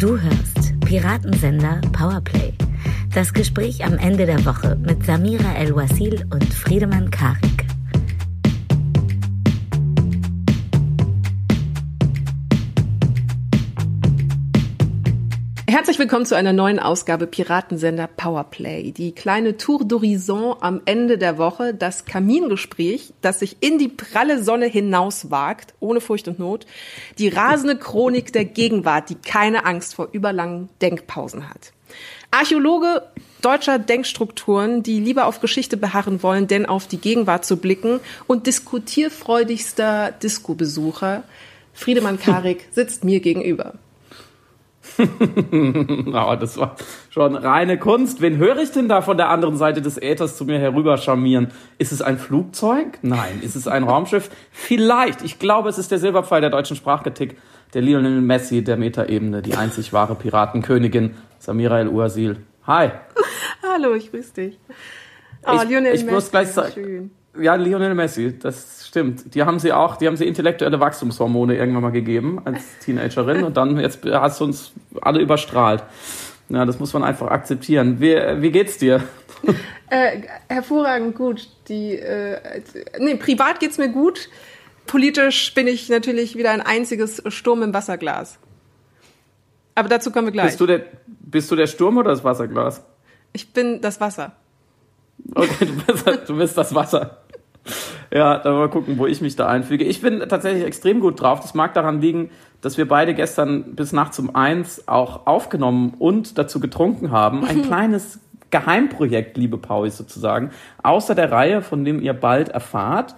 Du hörst Piratensender Powerplay. Das Gespräch am Ende der Woche mit Samira El-Wasil und Friedemann Karik. Herzlich willkommen zu einer neuen Ausgabe Piratensender Powerplay. Die kleine Tour d'Horizon am Ende der Woche, das Kamingespräch, das sich in die pralle Sonne hinauswagt, ohne Furcht und Not. Die rasende Chronik der Gegenwart, die keine Angst vor überlangen Denkpausen hat. Archäologe deutscher Denkstrukturen, die lieber auf Geschichte beharren wollen, denn auf die Gegenwart zu blicken und diskutierfreudigster Disco-Besucher, Friedemann Karik, sitzt mir gegenüber. Aber das war schon reine Kunst. Wen höre ich denn da von der anderen Seite des Äthers zu mir herüber charmieren? Ist es ein Flugzeug? Nein. Ist es ein Raumschiff? Vielleicht. Ich glaube, es ist der Silberpfeil der deutschen Sprachkritik, der Lionel Messi der Metaebene, die einzig wahre Piratenkönigin, Samira El-Uasil. Hi. Hallo, ich grüße dich. Oh, ich, Lionel ich Messi, muss gleich sagen, schön. Ja, Lionel Messi, das stimmt. Die haben sie auch, die haben sie intellektuelle Wachstumshormone irgendwann mal gegeben als Teenagerin und dann jetzt hast du uns alle überstrahlt. Ja, das muss man einfach akzeptieren. Wie, wie geht's dir? Äh, hervorragend gut. Die, äh, nee, privat geht's mir gut. Politisch bin ich natürlich wieder ein einziges Sturm im Wasserglas. Aber dazu kommen wir gleich. Bist du der, bist du der Sturm oder das Wasserglas? Ich bin das Wasser. Okay, du bist, du bist das Wasser. Ja, dann mal gucken, wo ich mich da einfüge. Ich bin tatsächlich extrem gut drauf. Das mag daran liegen, dass wir beide gestern bis nachts um eins auch aufgenommen und dazu getrunken haben. Ein kleines Geheimprojekt, liebe Pauli, sozusagen, außer der Reihe, von dem ihr bald erfahrt.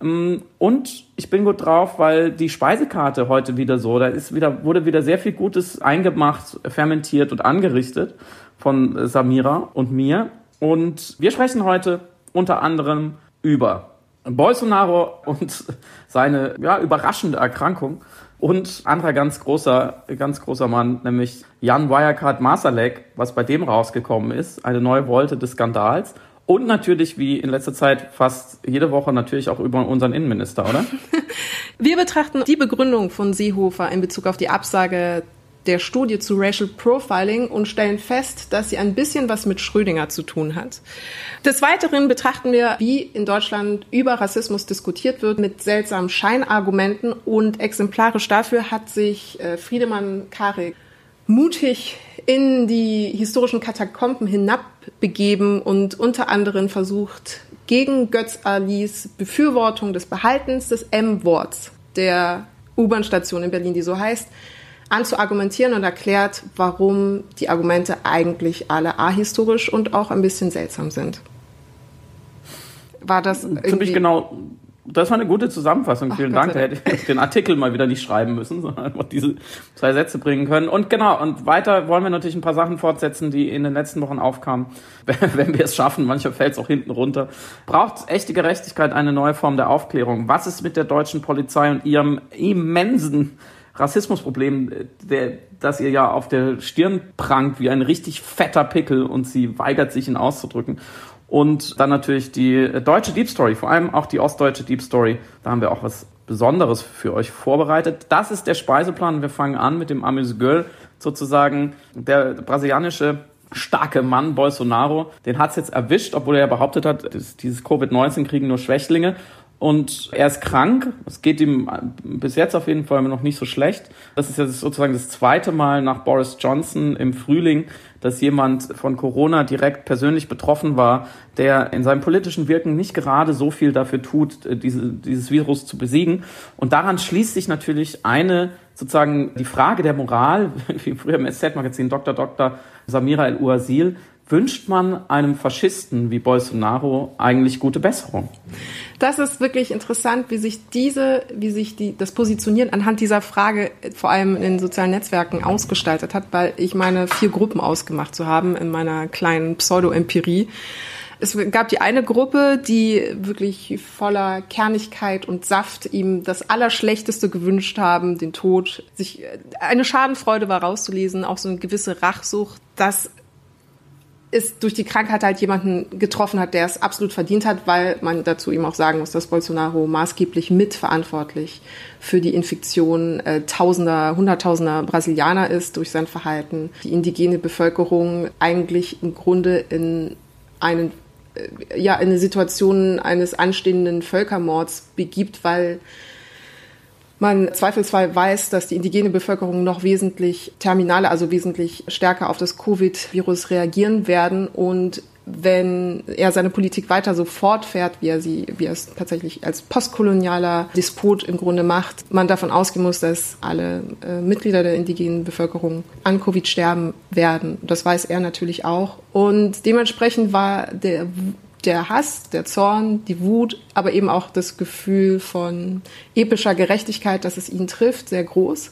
Ähm, und ich bin gut drauf, weil die Speisekarte heute wieder so, da ist wieder, wurde wieder sehr viel Gutes eingemacht, fermentiert und angerichtet von Samira und mir. Und wir sprechen heute unter anderem über Bolsonaro und seine ja, überraschende Erkrankung und anderer ganz großer, ganz großer Mann, nämlich Jan Wirecard Masalek, was bei dem rausgekommen ist, eine neue Wolte des Skandals. Und natürlich, wie in letzter Zeit fast jede Woche, natürlich auch über unseren Innenminister, oder? Wir betrachten die Begründung von Seehofer in Bezug auf die Absage der Studie zu Racial Profiling und stellen fest, dass sie ein bisschen was mit Schrödinger zu tun hat. Des Weiteren betrachten wir, wie in Deutschland über Rassismus diskutiert wird mit seltsamen Scheinargumenten und exemplarisch dafür hat sich äh, Friedemann Karik mutig in die historischen Katakomben hinabbegeben und unter anderem versucht, gegen Götz Alis Befürwortung des Behaltens des M-Worts der U-Bahn-Station in Berlin, die so heißt, anzuargumentieren und erklärt, warum die Argumente eigentlich alle ahistorisch und auch ein bisschen seltsam sind. War das ziemlich genau? Das war eine gute Zusammenfassung. Ach, Vielen Dank. Da hätte ich den Artikel mal wieder nicht schreiben müssen, sondern einfach diese zwei Sätze bringen können. Und genau, und weiter wollen wir natürlich ein paar Sachen fortsetzen, die in den letzten Wochen aufkamen. Wenn wir es schaffen, manchmal fällt es auch hinten runter. Braucht echte Gerechtigkeit eine neue Form der Aufklärung? Was ist mit der deutschen Polizei und ihrem immensen Rassismusproblem, der, das ihr ja auf der Stirn prangt wie ein richtig fetter Pickel und sie weigert sich ihn auszudrücken. Und dann natürlich die deutsche Deep Story, vor allem auch die ostdeutsche Deep Story. Da haben wir auch was Besonderes für euch vorbereitet. Das ist der Speiseplan. Wir fangen an mit dem Amuse Girl, sozusagen der brasilianische starke Mann Bolsonaro. Den hat's jetzt erwischt, obwohl er behauptet hat, dieses Covid-19 kriegen nur Schwächlinge. Und er ist krank. Es geht ihm bis jetzt auf jeden Fall noch nicht so schlecht. Das ist jetzt sozusagen das zweite Mal nach Boris Johnson im Frühling, dass jemand von Corona direkt persönlich betroffen war, der in seinem politischen Wirken nicht gerade so viel dafür tut, äh, diese, dieses Virus zu besiegen. Und daran schließt sich natürlich eine sozusagen die Frage der Moral, wie früher im SZ-Magazin Dr. Dr. Samira El-Uasil, wünscht man einem Faschisten wie Bolsonaro eigentlich gute Besserung? Das ist wirklich interessant, wie sich diese, wie sich die, das Positionieren anhand dieser Frage vor allem in den sozialen Netzwerken ausgestaltet hat, weil ich meine vier Gruppen ausgemacht zu haben in meiner kleinen Pseudo-Empirie. Es gab die eine Gruppe, die wirklich voller Kernigkeit und Saft ihm das Allerschlechteste gewünscht haben, den Tod. Sich eine Schadenfreude war rauszulesen, auch so eine gewisse Rachsucht. Das es durch die Krankheit halt jemanden getroffen hat, der es absolut verdient hat, weil man dazu ihm auch sagen muss, dass Bolsonaro maßgeblich mitverantwortlich für die Infektion äh, Tausender, Hunderttausender Brasilianer ist durch sein Verhalten. Die indigene Bevölkerung eigentlich im Grunde in einen äh, ja, in eine Situation eines anstehenden Völkermords begibt, weil man zweifelsfrei weiß, dass die indigene Bevölkerung noch wesentlich terminaler, also wesentlich stärker auf das Covid-Virus reagieren werden und wenn er seine Politik weiter so fortfährt, wie er sie, wie er es tatsächlich als postkolonialer Despot im Grunde macht, man davon ausgehen muss, dass alle äh, Mitglieder der indigenen Bevölkerung an Covid sterben werden. Das weiß er natürlich auch. Und dementsprechend war der der Hass, der Zorn, die Wut, aber eben auch das Gefühl von epischer Gerechtigkeit, dass es ihn trifft, sehr groß.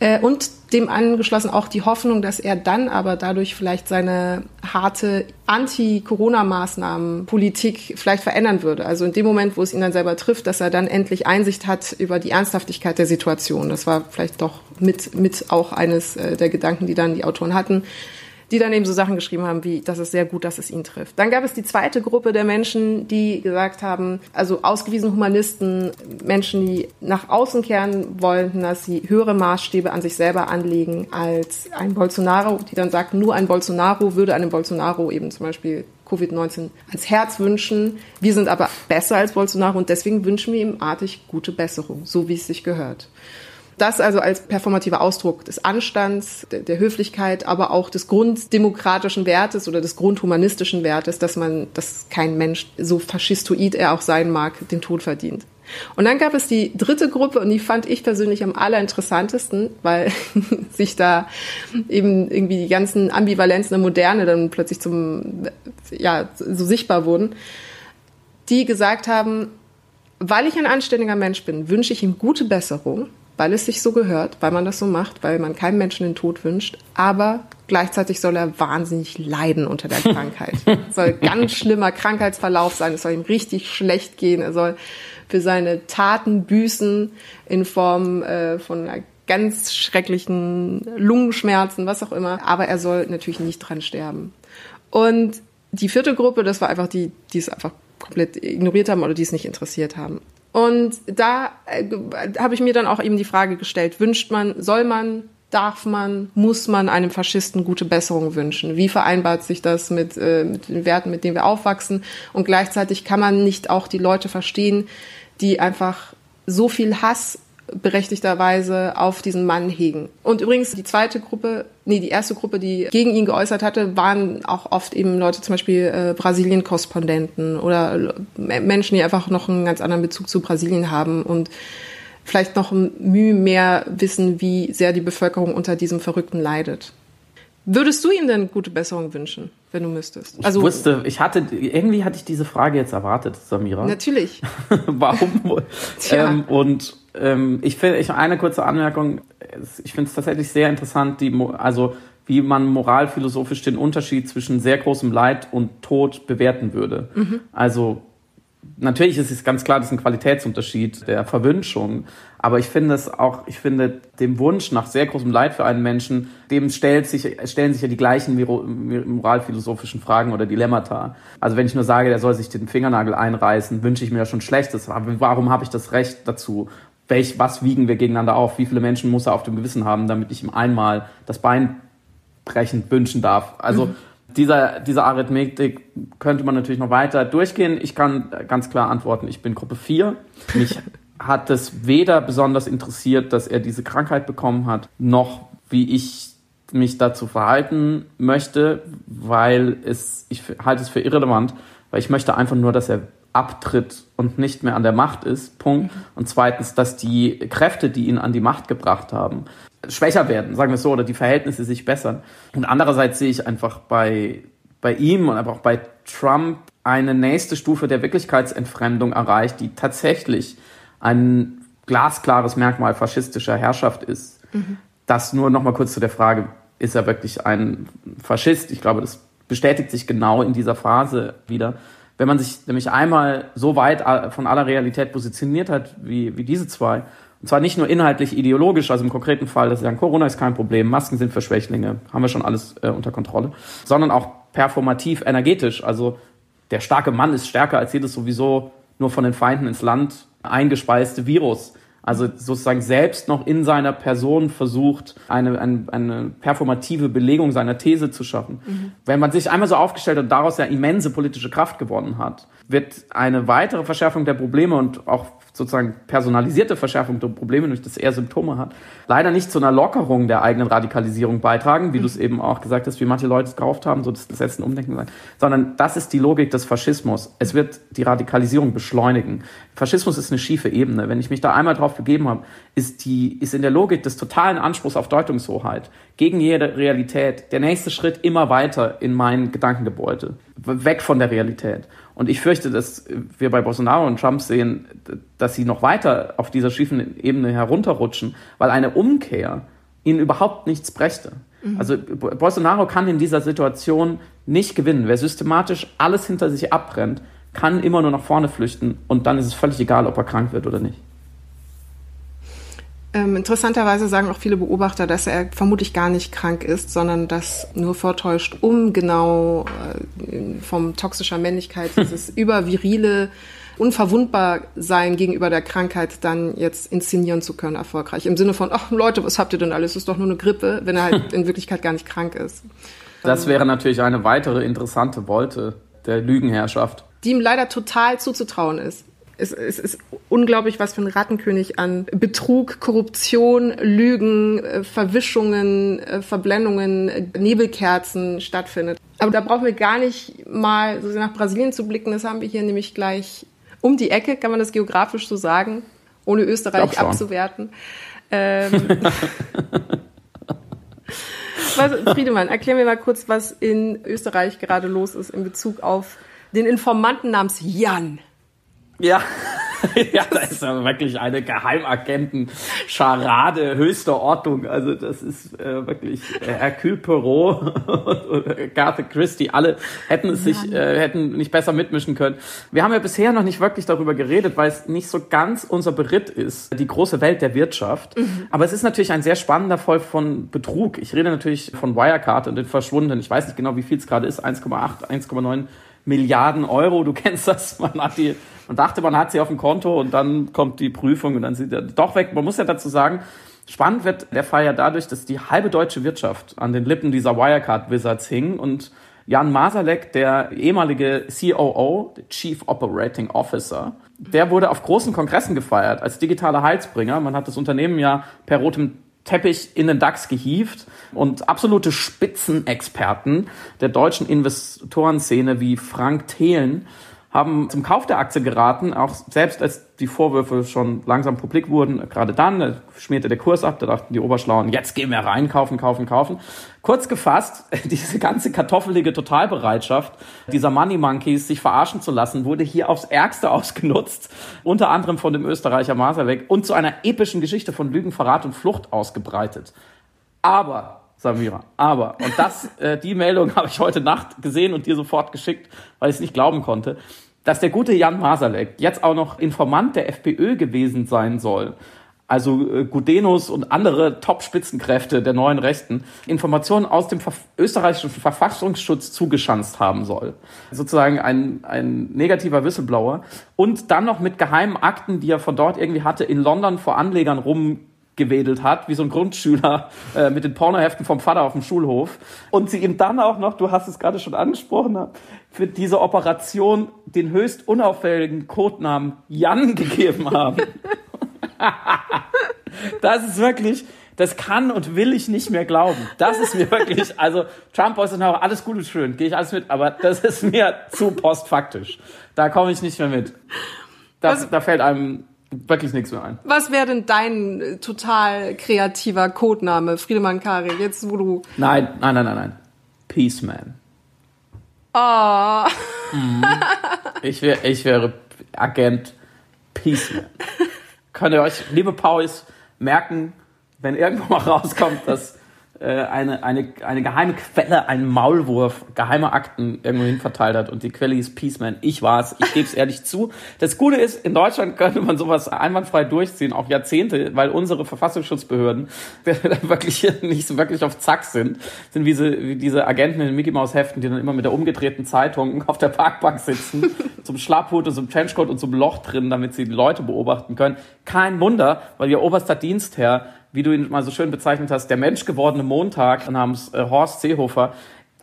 Äh, und dem angeschlossen auch die Hoffnung, dass er dann aber dadurch vielleicht seine harte Anti-Corona-Maßnahmen-Politik vielleicht verändern würde. Also in dem Moment, wo es ihn dann selber trifft, dass er dann endlich Einsicht hat über die Ernsthaftigkeit der Situation. Das war vielleicht doch mit, mit auch eines äh, der Gedanken, die dann die Autoren hatten die dann eben so Sachen geschrieben haben, wie, das ist sehr gut, dass es ihn trifft. Dann gab es die zweite Gruppe der Menschen, die gesagt haben, also ausgewiesene Humanisten, Menschen, die nach außen kehren wollten, dass sie höhere Maßstäbe an sich selber anlegen als ein Bolsonaro, die dann sagt, nur ein Bolsonaro würde einem Bolsonaro eben zum Beispiel Covid-19 ans Herz wünschen. Wir sind aber besser als Bolsonaro und deswegen wünschen wir ihm artig gute Besserung, so wie es sich gehört. Das also als performativer Ausdruck des Anstands, der, der, Höflichkeit, aber auch des grunddemokratischen Wertes oder des grundhumanistischen Wertes, dass man, dass kein Mensch, so faschistoid er auch sein mag, den Tod verdient. Und dann gab es die dritte Gruppe und die fand ich persönlich am allerinteressantesten, weil sich da eben irgendwie die ganzen Ambivalenzen der Moderne dann plötzlich zum, ja, so sichtbar wurden, die gesagt haben, weil ich ein anständiger Mensch bin, wünsche ich ihm gute Besserung weil es sich so gehört, weil man das so macht, weil man keinem Menschen den Tod wünscht, aber gleichzeitig soll er wahnsinnig leiden unter der Krankheit. es soll ganz schlimmer Krankheitsverlauf sein, es soll ihm richtig schlecht gehen, er soll für seine Taten büßen in Form äh, von einer ganz schrecklichen Lungenschmerzen, was auch immer, aber er soll natürlich nicht dran sterben. Und die vierte Gruppe, das war einfach die, die es einfach komplett ignoriert haben oder die es nicht interessiert haben. Und da äh, habe ich mir dann auch eben die Frage gestellt, wünscht man, soll man, darf man, muss man einem Faschisten gute Besserung wünschen? Wie vereinbart sich das mit, äh, mit den Werten, mit denen wir aufwachsen? Und gleichzeitig kann man nicht auch die Leute verstehen, die einfach so viel Hass berechtigterweise auf diesen Mann hegen. Und übrigens die zweite Gruppe, nee, die erste Gruppe, die gegen ihn geäußert hatte, waren auch oft eben Leute, zum Beispiel äh, Brasilien-Korrespondenten oder Menschen, die einfach noch einen ganz anderen Bezug zu Brasilien haben und vielleicht noch Mühe mehr wissen, wie sehr die Bevölkerung unter diesem Verrückten leidet. Würdest du ihm denn gute Besserung wünschen, wenn du müsstest? Also, ich wusste, ich hatte, irgendwie hatte ich diese Frage jetzt erwartet, Samira. Natürlich. Warum wohl? ähm, und ähm, ich finde, ich, eine kurze Anmerkung, ich finde es tatsächlich sehr interessant, die, also wie man moralphilosophisch den Unterschied zwischen sehr großem Leid und Tod bewerten würde. Mhm. Also natürlich ist es ganz klar, das ist ein Qualitätsunterschied der Verwünschung. Aber ich finde es auch, ich finde dem Wunsch nach sehr großem Leid für einen Menschen, dem stellt sich, stellen sich ja die gleichen moralphilosophischen Fragen oder Dilemmata. Also wenn ich nur sage, der soll sich den Fingernagel einreißen, wünsche ich mir ja schon Schlechtes. Warum habe ich das Recht dazu? Welch, was wiegen wir gegeneinander auf? Wie viele Menschen muss er auf dem Gewissen haben, damit ich ihm einmal das Bein brechend wünschen darf? Also, mhm dieser, diese Arithmetik könnte man natürlich noch weiter durchgehen. Ich kann ganz klar antworten, ich bin Gruppe 4. Mich hat es weder besonders interessiert, dass er diese Krankheit bekommen hat, noch wie ich mich dazu verhalten möchte, weil es, ich halte es für irrelevant, weil ich möchte einfach nur, dass er abtritt und nicht mehr an der Macht ist. Punkt. Und zweitens, dass die Kräfte, die ihn an die Macht gebracht haben, schwächer werden, sagen wir es so, oder die Verhältnisse sich bessern. Und andererseits sehe ich einfach bei, bei ihm und aber auch bei Trump eine nächste Stufe der Wirklichkeitsentfremdung erreicht, die tatsächlich ein glasklares Merkmal faschistischer Herrschaft ist. Mhm. Das nur noch mal kurz zu der Frage, ist er wirklich ein Faschist? Ich glaube, das bestätigt sich genau in dieser Phase wieder. Wenn man sich nämlich einmal so weit von aller Realität positioniert hat, wie, wie diese zwei, und zwar nicht nur inhaltlich ideologisch, also im konkreten Fall, dass sie sagen, Corona ist kein Problem, Masken sind für Schwächlinge, haben wir schon alles äh, unter Kontrolle, sondern auch performativ energetisch. Also der starke Mann ist stärker als jedes sowieso nur von den Feinden ins Land eingespeiste Virus. Also sozusagen selbst noch in seiner Person versucht, eine, eine, eine performative Belegung seiner These zu schaffen. Mhm. Wenn man sich einmal so aufgestellt hat und daraus ja immense politische Kraft gewonnen hat, wird eine weitere Verschärfung der Probleme und auch sozusagen personalisierte Verschärfung der Probleme, durch das er Symptome hat, leider nicht zu einer Lockerung der eigenen Radikalisierung beitragen, wie du es eben auch gesagt hast, wie manche Leute es gekauft haben, so das letzte Umdenken sein, sondern das ist die Logik des Faschismus. Es wird die Radikalisierung beschleunigen. Faschismus ist eine schiefe Ebene. Wenn ich mich da einmal drauf begeben habe, ist die, ist in der Logik des totalen Anspruchs auf Deutungshoheit gegen jede Realität der nächste Schritt immer weiter in mein Gedankengebäude. Weg von der Realität. Und ich fürchte, dass wir bei Bolsonaro und Trump sehen, dass sie noch weiter auf dieser schiefen Ebene herunterrutschen, weil eine Umkehr ihnen überhaupt nichts brächte. Mhm. Also Bolsonaro kann in dieser Situation nicht gewinnen. Wer systematisch alles hinter sich abbrennt, kann immer nur nach vorne flüchten und dann ist es völlig egal, ob er krank wird oder nicht. Ähm, interessanterweise sagen auch viele Beobachter, dass er vermutlich gar nicht krank ist, sondern das nur vortäuscht, um genau äh, vom toxischer Männlichkeit, dieses übervirile unverwundbar sein gegenüber der Krankheit dann jetzt inszenieren zu können, erfolgreich. Im Sinne von, ach Leute, was habt ihr denn alles? Ist doch nur eine Grippe, wenn er halt in Wirklichkeit gar nicht krank ist. Das wäre natürlich eine weitere interessante Wolte der Lügenherrschaft. Die ihm leider total zuzutrauen ist es, es ist unglaublich, was für ein Rattenkönig an Betrug, Korruption, Lügen, äh, Verwischungen, äh, Verblendungen, Nebelkerzen stattfindet. Aber da brauchen wir gar nicht mal so nach Brasilien zu blicken. Das haben wir hier nämlich gleich um die Ecke, kann man das geografisch so sagen, ohne Österreich abzuwerten. Ähm, was, Friedemann, erklär mir mal kurz, was in Österreich gerade los ist in Bezug auf den Informanten namens Jan. Ja. ja, das ist ja wirklich eine Geheimagenten-Scharade höchster Ordnung. Also das ist äh, wirklich äh, Hercule Perot und Garth Christie, alle hätten es sich, äh, hätten nicht besser mitmischen können. Wir haben ja bisher noch nicht wirklich darüber geredet, weil es nicht so ganz unser Beritt ist, die große Welt der Wirtschaft. Mhm. Aber es ist natürlich ein sehr spannender Fall von Betrug. Ich rede natürlich von Wirecard und den Verschwundenen. Ich weiß nicht genau, wie viel es gerade ist, 1,8, 1,9 Milliarden Euro. Du kennst das, man hat die man dachte, man hat sie auf dem Konto und dann kommt die Prüfung und dann sind sie doch weg. Man muss ja dazu sagen, spannend wird der Fall ja dadurch, dass die halbe deutsche Wirtschaft an den Lippen dieser Wirecard-Wizards hing und Jan Masalek, der ehemalige COO, Chief Operating Officer, der wurde auf großen Kongressen gefeiert als digitaler Heilsbringer. Man hat das Unternehmen ja per rotem Teppich in den DAX gehievt und absolute Spitzenexperten der deutschen Investorenszene wie Frank Thelen haben zum Kauf der Aktie geraten, auch selbst als die Vorwürfe schon langsam publik wurden. Gerade dann schmierte der Kurs ab, da dachten die Oberschlauen, jetzt gehen wir rein, kaufen, kaufen, kaufen. Kurz gefasst, diese ganze kartoffelige Totalbereitschaft dieser Money Monkeys, sich verarschen zu lassen, wurde hier aufs Ärgste ausgenutzt, unter anderem von dem Österreicher Maserweg und zu einer epischen Geschichte von Lügen, Verrat und Flucht ausgebreitet. Aber Samira. Aber, und das, äh, die Meldung habe ich heute Nacht gesehen und dir sofort geschickt, weil ich es nicht glauben konnte, dass der gute Jan Masalek jetzt auch noch Informant der FPÖ gewesen sein soll. Also äh, Gudenus und andere Top-Spitzenkräfte der neuen Rechten Informationen aus dem Ver österreichischen Verfassungsschutz zugeschanzt haben soll. Sozusagen ein, ein negativer Whistleblower. Und dann noch mit geheimen Akten, die er von dort irgendwie hatte, in London vor Anlegern rum gewedelt hat, wie so ein Grundschüler äh, mit den Pornoheften vom Vater auf dem Schulhof. Und sie ihm dann auch noch, du hast es gerade schon angesprochen, für diese Operation den höchst unauffälligen Codenamen Jan gegeben haben. das ist wirklich, das kann und will ich nicht mehr glauben. Das ist mir wirklich, also Trump Bolsonaro, alles gut und schön, gehe ich alles mit, aber das ist mir zu postfaktisch. Da komme ich nicht mehr mit. Das, da fällt einem wirklich nichts mehr ein. Was wäre denn dein äh, total kreativer Codename, Friedemann Kari, jetzt wo du... Nein, nein, nein, nein, nein. Peaceman. Oh. Mhm. Ich, wär, ich wäre Agent Peaceman. Könnt ihr euch, liebe Pauls, merken, wenn irgendwo mal rauskommt, dass eine, eine, eine geheime Quelle, einen Maulwurf, geheime Akten irgendwo hin verteilt hat und die Quelle ist Peaceman. Ich war's, ich gebe es ehrlich zu. Das Gute ist, in Deutschland könnte man sowas einwandfrei durchziehen, auch Jahrzehnte, weil unsere Verfassungsschutzbehörden wirklich nicht so wirklich auf Zack sind, sind wie diese, wie diese Agenten in den Mickey Mouse Heften, die dann immer mit der umgedrehten Zeitung auf der Parkbank sitzen, zum Schlapphut und zum Trenchcoat und zum Loch drin, damit sie die Leute beobachten können. Kein Wunder, weil ihr oberster Dienstherr wie du ihn mal so schön bezeichnet hast, der menschgewordene Montag namens äh, Horst Seehofer,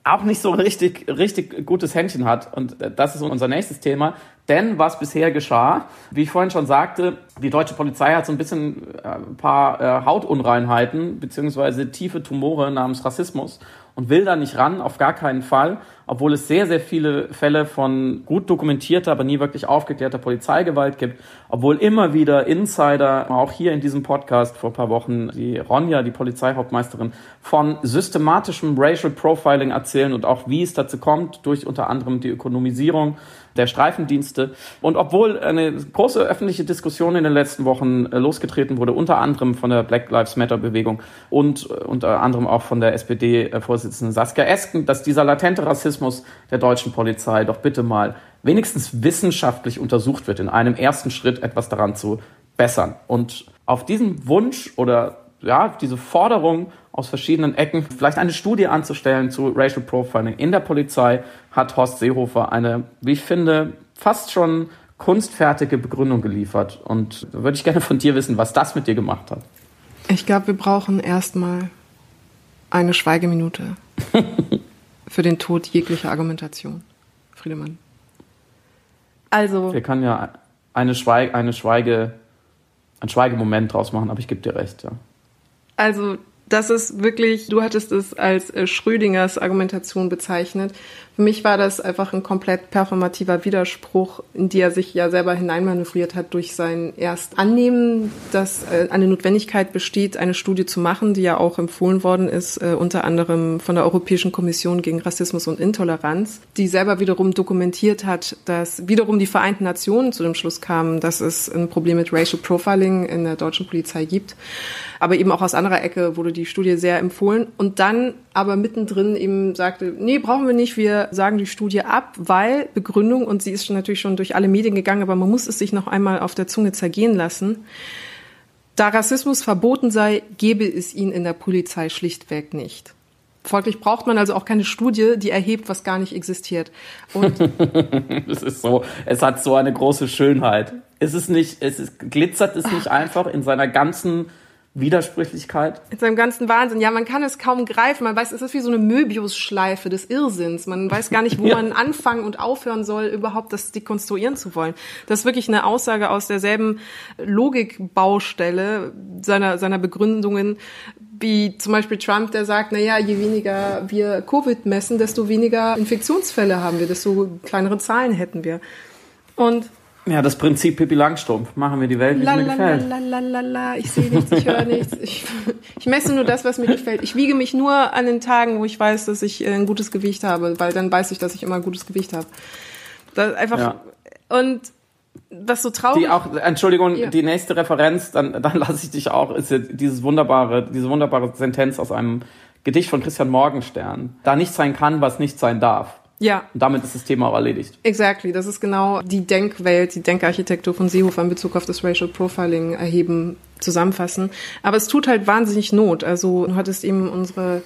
auch nicht so richtig, richtig gutes Händchen hat. Und äh, das ist unser nächstes Thema. Denn was bisher geschah, wie ich vorhin schon sagte, die deutsche Polizei hat so ein bisschen äh, ein paar Hautunreinheiten beziehungsweise tiefe Tumore namens Rassismus und will da nicht ran, auf gar keinen Fall, obwohl es sehr, sehr viele Fälle von gut dokumentierter, aber nie wirklich aufgeklärter Polizeigewalt gibt, obwohl immer wieder Insider, auch hier in diesem Podcast vor ein paar Wochen, die Ronja, die Polizeihauptmeisterin, von systematischem Racial Profiling erzählen und auch wie es dazu kommt, durch unter anderem die Ökonomisierung der Streifendienste. Und obwohl eine große öffentliche Diskussion in den letzten Wochen äh, losgetreten wurde, unter anderem von der Black Lives Matter Bewegung und äh, unter anderem auch von der SPD-Vorsitzenden Saskia Esken, dass dieser latente Rassismus der deutschen Polizei doch bitte mal wenigstens wissenschaftlich untersucht wird, in einem ersten Schritt etwas daran zu bessern. Und auf diesen Wunsch oder ja, diese Forderung aus verschiedenen Ecken, vielleicht eine Studie anzustellen zu Racial Profiling in der Polizei, hat Horst Seehofer eine, wie ich finde, fast schon kunstfertige Begründung geliefert. Und da würde ich gerne von dir wissen, was das mit dir gemacht hat. Ich glaube, wir brauchen erstmal eine Schweigeminute für den Tod jeglicher Argumentation. Friedemann. Also. Wir können ja eine Schweige, eine Schweige, einen Schweigemoment draus machen, aber ich gebe dir recht, ja. Also das ist wirklich, du hattest es als äh, Schrödingers Argumentation bezeichnet. Für mich war das einfach ein komplett performativer Widerspruch, in die er sich ja selber hineinmanövriert hat durch sein erst Annehmen, dass äh, eine Notwendigkeit besteht, eine Studie zu machen, die ja auch empfohlen worden ist, äh, unter anderem von der Europäischen Kommission gegen Rassismus und Intoleranz, die selber wiederum dokumentiert hat, dass wiederum die Vereinten Nationen zu dem Schluss kamen, dass es ein Problem mit Racial Profiling in der deutschen Polizei gibt. Aber eben auch aus anderer Ecke wurde die Studie sehr empfohlen und dann aber mittendrin eben sagte, nee, brauchen wir nicht, wir sagen die Studie ab, weil Begründung, und sie ist schon natürlich schon durch alle Medien gegangen, aber man muss es sich noch einmal auf der Zunge zergehen lassen. Da Rassismus verboten sei, gebe es ihn in der Polizei schlichtweg nicht. Folglich braucht man also auch keine Studie, die erhebt, was gar nicht existiert. Und es ist so, es hat so eine große Schönheit. Es ist nicht, es ist, glitzert es nicht einfach in seiner ganzen Widersprüchlichkeit. In seinem ganzen Wahnsinn. Ja, man kann es kaum greifen. Man weiß, es ist wie so eine Möbius-Schleife des Irrsinns. Man weiß gar nicht, wo ja. man anfangen und aufhören soll, überhaupt das dekonstruieren zu wollen. Das ist wirklich eine Aussage aus derselben Logikbaustelle seiner, seiner Begründungen, wie zum Beispiel Trump, der sagt, na ja, je weniger wir Covid messen, desto weniger Infektionsfälle haben wir, desto kleinere Zahlen hätten wir. Und ja, das Prinzip Pippi Langstrumpf. Machen wir die Welt, wie es mir gefällt. La, Ich sehe nichts, ich höre nichts. Ich, ich, messe nur das, was mir gefällt. Ich wiege mich nur an den Tagen, wo ich weiß, dass ich äh, ein gutes Gewicht habe, weil dann weiß ich, dass ich immer ein gutes Gewicht habe. Das einfach ja. und was so traurig. Die auch, Entschuldigung, ja. die nächste Referenz, dann, dann lasse ich dich auch, ist dieses wunderbare, diese wunderbare Sentenz aus einem Gedicht von Christian Morgenstern. Da nicht sein kann, was nicht sein darf. Ja. Und damit ist das Thema auch erledigt. Exactly. Das ist genau die Denkwelt, die Denkarchitektur von Seehofer in Bezug auf das Racial Profiling erheben, zusammenfassen. Aber es tut halt wahnsinnig Not. Also du hattest eben unsere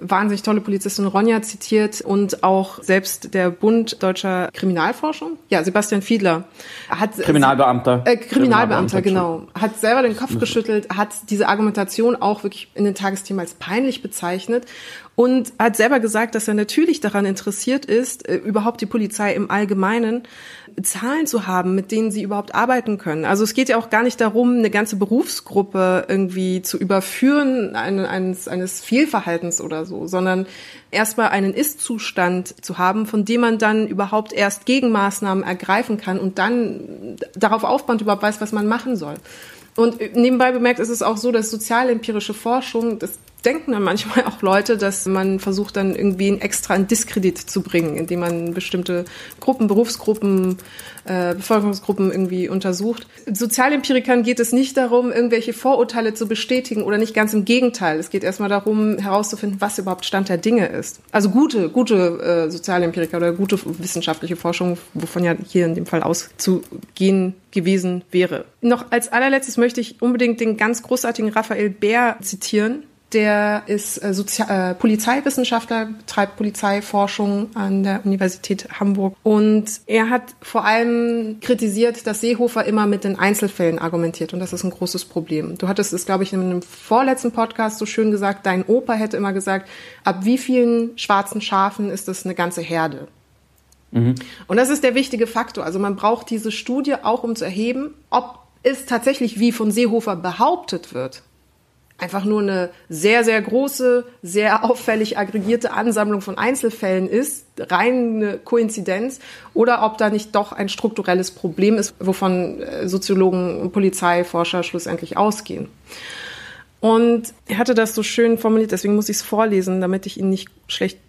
wahnsinnig tolle Polizistin Ronja zitiert und auch selbst der Bund Deutscher Kriminalforschung, ja, Sebastian Fiedler hat Kriminalbeamter. Äh, Kriminalbeamter, genau, hat selber den Kopf geschüttelt, hat diese Argumentation auch wirklich in den Tagesthemen als peinlich bezeichnet und hat selber gesagt, dass er natürlich daran interessiert ist, äh, überhaupt die Polizei im Allgemeinen Zahlen zu haben, mit denen sie überhaupt arbeiten können. Also es geht ja auch gar nicht darum, eine ganze Berufsgruppe irgendwie zu überführen eines, eines Fehlverhaltens oder so, sondern erstmal einen Ist-Zustand zu haben, von dem man dann überhaupt erst Gegenmaßnahmen ergreifen kann und dann darauf aufbauend überhaupt weiß, was man machen soll. Und nebenbei bemerkt ist es auch so, dass sozialempirische Forschung, das denken dann manchmal auch Leute, dass man versucht dann irgendwie extra in Diskredit zu bringen, indem man bestimmte Gruppen, Berufsgruppen, äh, Bevölkerungsgruppen irgendwie untersucht. Sozialempirikern geht es nicht darum, irgendwelche Vorurteile zu bestätigen oder nicht ganz im Gegenteil. Es geht erstmal darum, herauszufinden, was überhaupt Stand der Dinge ist. Also gute, gute äh, Sozialempiriker oder gute wissenschaftliche Forschung, wovon ja hier in dem Fall auszugehen gewesen wäre. Noch als allerletztes möchte ich unbedingt den ganz großartigen Raphael Bär zitieren, der ist äh, Sozial äh, Polizeiwissenschaftler, betreibt Polizeiforschung an der Universität Hamburg. Und er hat vor allem kritisiert, dass Seehofer immer mit den Einzelfällen argumentiert. Und das ist ein großes Problem. Du hattest es, glaube ich, in einem vorletzten Podcast so schön gesagt, dein Opa hätte immer gesagt, ab wie vielen schwarzen Schafen ist das eine ganze Herde? Mhm. Und das ist der wichtige Faktor. Also man braucht diese Studie auch, um zu erheben, ob es tatsächlich, wie von Seehofer behauptet wird, einfach nur eine sehr, sehr große, sehr auffällig aggregierte Ansammlung von Einzelfällen ist, rein eine Koinzidenz, oder ob da nicht doch ein strukturelles Problem ist, wovon äh, Soziologen und Polizeiforscher schlussendlich ausgehen. Und er hatte das so schön formuliert, deswegen muss ich es vorlesen, damit ich ihn nicht schlecht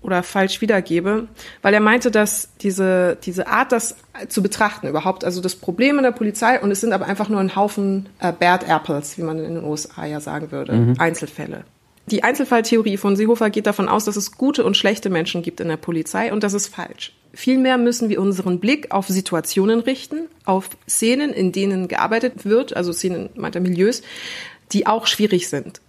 oder falsch wiedergebe, weil er meinte, dass diese, diese Art, das zu betrachten überhaupt, also das Problem in der Polizei, und es sind aber einfach nur ein Haufen äh, Bad Apples, wie man in den USA ja sagen würde, mhm. Einzelfälle. Die Einzelfalltheorie von Seehofer geht davon aus, dass es gute und schlechte Menschen gibt in der Polizei, und das ist falsch. Vielmehr müssen wir unseren Blick auf Situationen richten, auf Szenen, in denen gearbeitet wird, also Szenen meint er Milieus, die auch schwierig sind.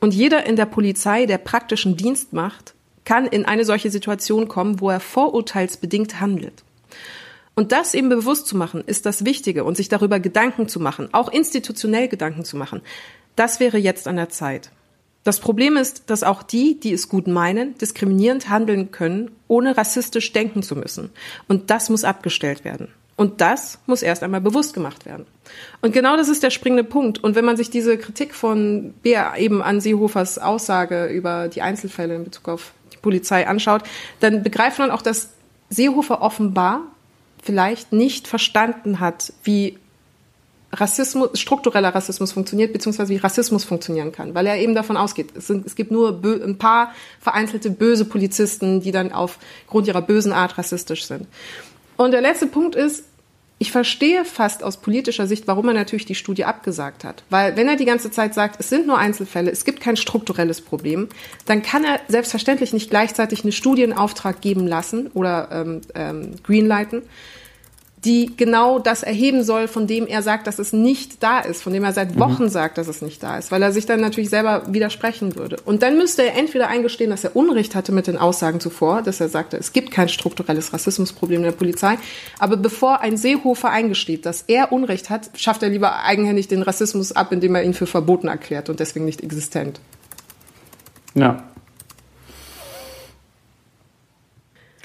Und jeder in der Polizei, der praktischen Dienst macht, kann in eine solche Situation kommen, wo er vorurteilsbedingt handelt. Und das eben bewusst zu machen, ist das Wichtige und sich darüber Gedanken zu machen, auch institutionell Gedanken zu machen. Das wäre jetzt an der Zeit. Das Problem ist, dass auch die, die es gut meinen, diskriminierend handeln können, ohne rassistisch denken zu müssen. Und das muss abgestellt werden. Und das muss erst einmal bewusst gemacht werden. Und genau das ist der springende Punkt. Und wenn man sich diese Kritik von Bea eben an Seehofers Aussage über die Einzelfälle in Bezug auf Polizei anschaut, dann begreift man auch, dass Seehofer offenbar vielleicht nicht verstanden hat, wie Rassismus, struktureller Rassismus funktioniert, beziehungsweise wie Rassismus funktionieren kann, weil er eben davon ausgeht, es, sind, es gibt nur ein paar vereinzelte böse Polizisten, die dann aufgrund ihrer bösen Art rassistisch sind. Und der letzte Punkt ist, ich verstehe fast aus politischer Sicht, warum er natürlich die Studie abgesagt hat. Weil wenn er die ganze Zeit sagt, es sind nur Einzelfälle, es gibt kein strukturelles Problem, dann kann er selbstverständlich nicht gleichzeitig eine Studie in Auftrag geben lassen oder ähm, ähm, greenlighten, die genau das erheben soll, von dem er sagt, dass es nicht da ist, von dem er seit mhm. Wochen mhm. sagt, dass es nicht da ist, weil er sich dann natürlich selber widersprechen würde. Und dann müsste er entweder eingestehen, dass er Unrecht hatte mit den Aussagen zuvor, dass er sagte, es gibt kein strukturelles Rassismusproblem in der Polizei, aber bevor ein Seehofer eingesteht, dass er Unrecht hat, schafft er lieber eigenhändig den Rassismus ab, indem er ihn für verboten erklärt und deswegen nicht existent. Ja,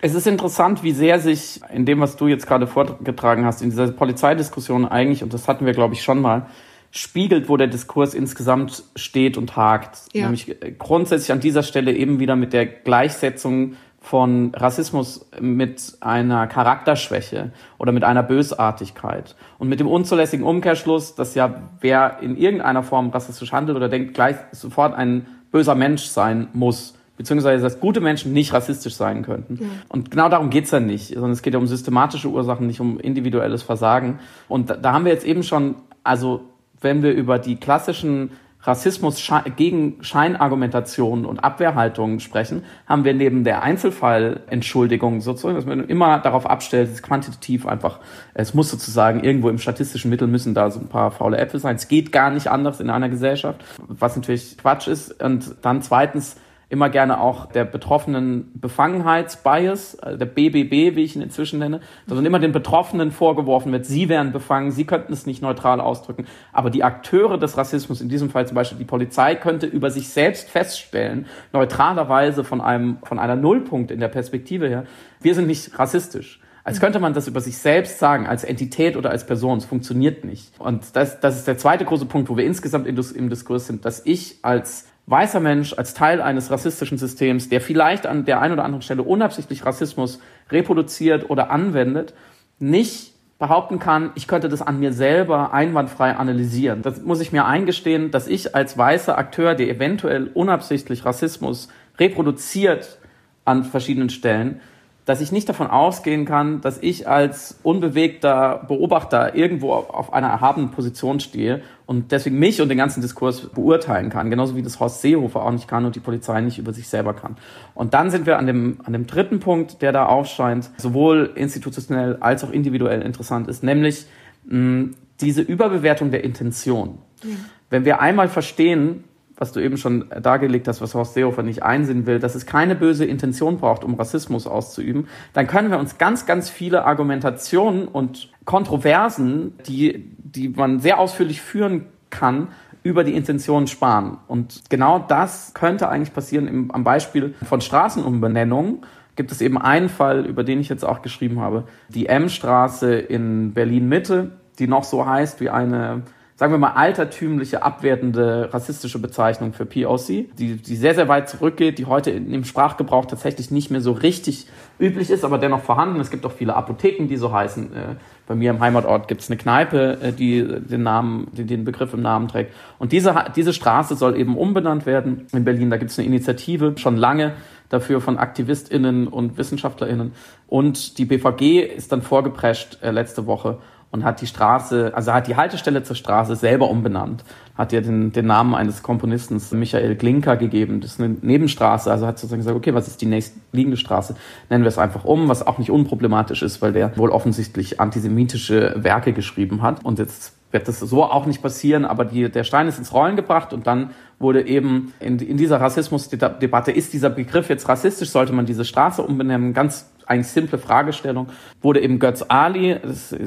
Es ist interessant, wie sehr sich in dem, was du jetzt gerade vorgetragen hast, in dieser Polizeidiskussion eigentlich, und das hatten wir, glaube ich, schon mal, spiegelt, wo der Diskurs insgesamt steht und hakt. Ja. Nämlich äh, grundsätzlich an dieser Stelle eben wieder mit der Gleichsetzung von Rassismus mit einer Charakterschwäche oder mit einer Bösartigkeit und mit dem unzulässigen Umkehrschluss, dass ja wer in irgendeiner Form rassistisch handelt oder denkt, gleich sofort ein böser Mensch sein muss beziehungsweise dass gute Menschen nicht rassistisch sein könnten. Ja. Und genau darum geht's ja nicht, sondern es geht ja um systematische Ursachen, nicht um individuelles Versagen. Und da, da haben wir jetzt eben schon, also wenn wir über die klassischen Rassismus gegen Scheinargumentationen und Abwehrhaltungen sprechen, haben wir neben der Einzelfallentschuldigung sozusagen, dass man immer darauf abstellt, es ist quantitativ einfach, es muss sozusagen irgendwo im statistischen Mittel müssen da so ein paar faule Äpfel sein. Es geht gar nicht anders in einer Gesellschaft, was natürlich Quatsch ist. Und dann zweitens immer gerne auch der betroffenen Befangenheitsbias, also der BBB, wie ich ihn inzwischen nenne, dass immer den Betroffenen vorgeworfen wird, sie wären befangen, sie könnten es nicht neutral ausdrücken. Aber die Akteure des Rassismus, in diesem Fall zum Beispiel die Polizei, könnte über sich selbst feststellen, neutralerweise von einem, von einer Nullpunkt in der Perspektive her, wir sind nicht rassistisch. Als könnte man das über sich selbst sagen, als Entität oder als Person. Es funktioniert nicht. Und das, das ist der zweite große Punkt, wo wir insgesamt im Diskurs sind, dass ich als weißer Mensch als Teil eines rassistischen Systems, der vielleicht an der einen oder anderen Stelle unabsichtlich Rassismus reproduziert oder anwendet, nicht behaupten kann, ich könnte das an mir selber einwandfrei analysieren. Das muss ich mir eingestehen, dass ich als weißer Akteur, der eventuell unabsichtlich Rassismus reproduziert an verschiedenen Stellen, dass ich nicht davon ausgehen kann, dass ich als unbewegter Beobachter irgendwo auf einer erhabenen Position stehe und deswegen mich und den ganzen Diskurs beurteilen kann, genauso wie das Horst Seehofer auch nicht kann und die Polizei nicht über sich selber kann. Und dann sind wir an dem, an dem dritten Punkt, der da aufscheint, sowohl institutionell als auch individuell interessant ist, nämlich mh, diese Überbewertung der Intention. Ja. Wenn wir einmal verstehen, was du eben schon dargelegt hast, was Horst Seehofer nicht einsehen will, dass es keine böse Intention braucht, um Rassismus auszuüben, dann können wir uns ganz, ganz viele Argumentationen und Kontroversen, die, die man sehr ausführlich führen kann, über die Intention sparen. Und genau das könnte eigentlich passieren im, am Beispiel von Straßenumbenennungen. Gibt es eben einen Fall, über den ich jetzt auch geschrieben habe, die M-Straße in Berlin Mitte, die noch so heißt wie eine sagen wir mal, altertümliche, abwertende, rassistische Bezeichnung für POC, die, die sehr, sehr weit zurückgeht, die heute im Sprachgebrauch tatsächlich nicht mehr so richtig üblich ist, aber dennoch vorhanden. Es gibt auch viele Apotheken, die so heißen. Äh, bei mir im Heimatort gibt es eine Kneipe, äh, die den Namen, die den Begriff im Namen trägt. Und diese, diese Straße soll eben umbenannt werden in Berlin. Da gibt es eine Initiative schon lange dafür von AktivistInnen und WissenschaftlerInnen. Und die BVG ist dann vorgeprescht äh, letzte Woche und hat die Straße, also hat die Haltestelle zur Straße selber umbenannt. Hat ihr den, den Namen eines Komponisten, Michael Glinker, gegeben. Das ist eine Nebenstraße, also hat sozusagen gesagt, okay, was ist die nächstliegende Straße? Nennen wir es einfach um, was auch nicht unproblematisch ist, weil der wohl offensichtlich antisemitische Werke geschrieben hat. Und jetzt wird das so auch nicht passieren, aber die, der Stein ist ins Rollen gebracht und dann wurde eben in, in dieser Rassismusdebatte, ist dieser Begriff jetzt rassistisch, sollte man diese Straße umbenennen, ganz eigentlich simple Fragestellung, wurde eben Götz Ali,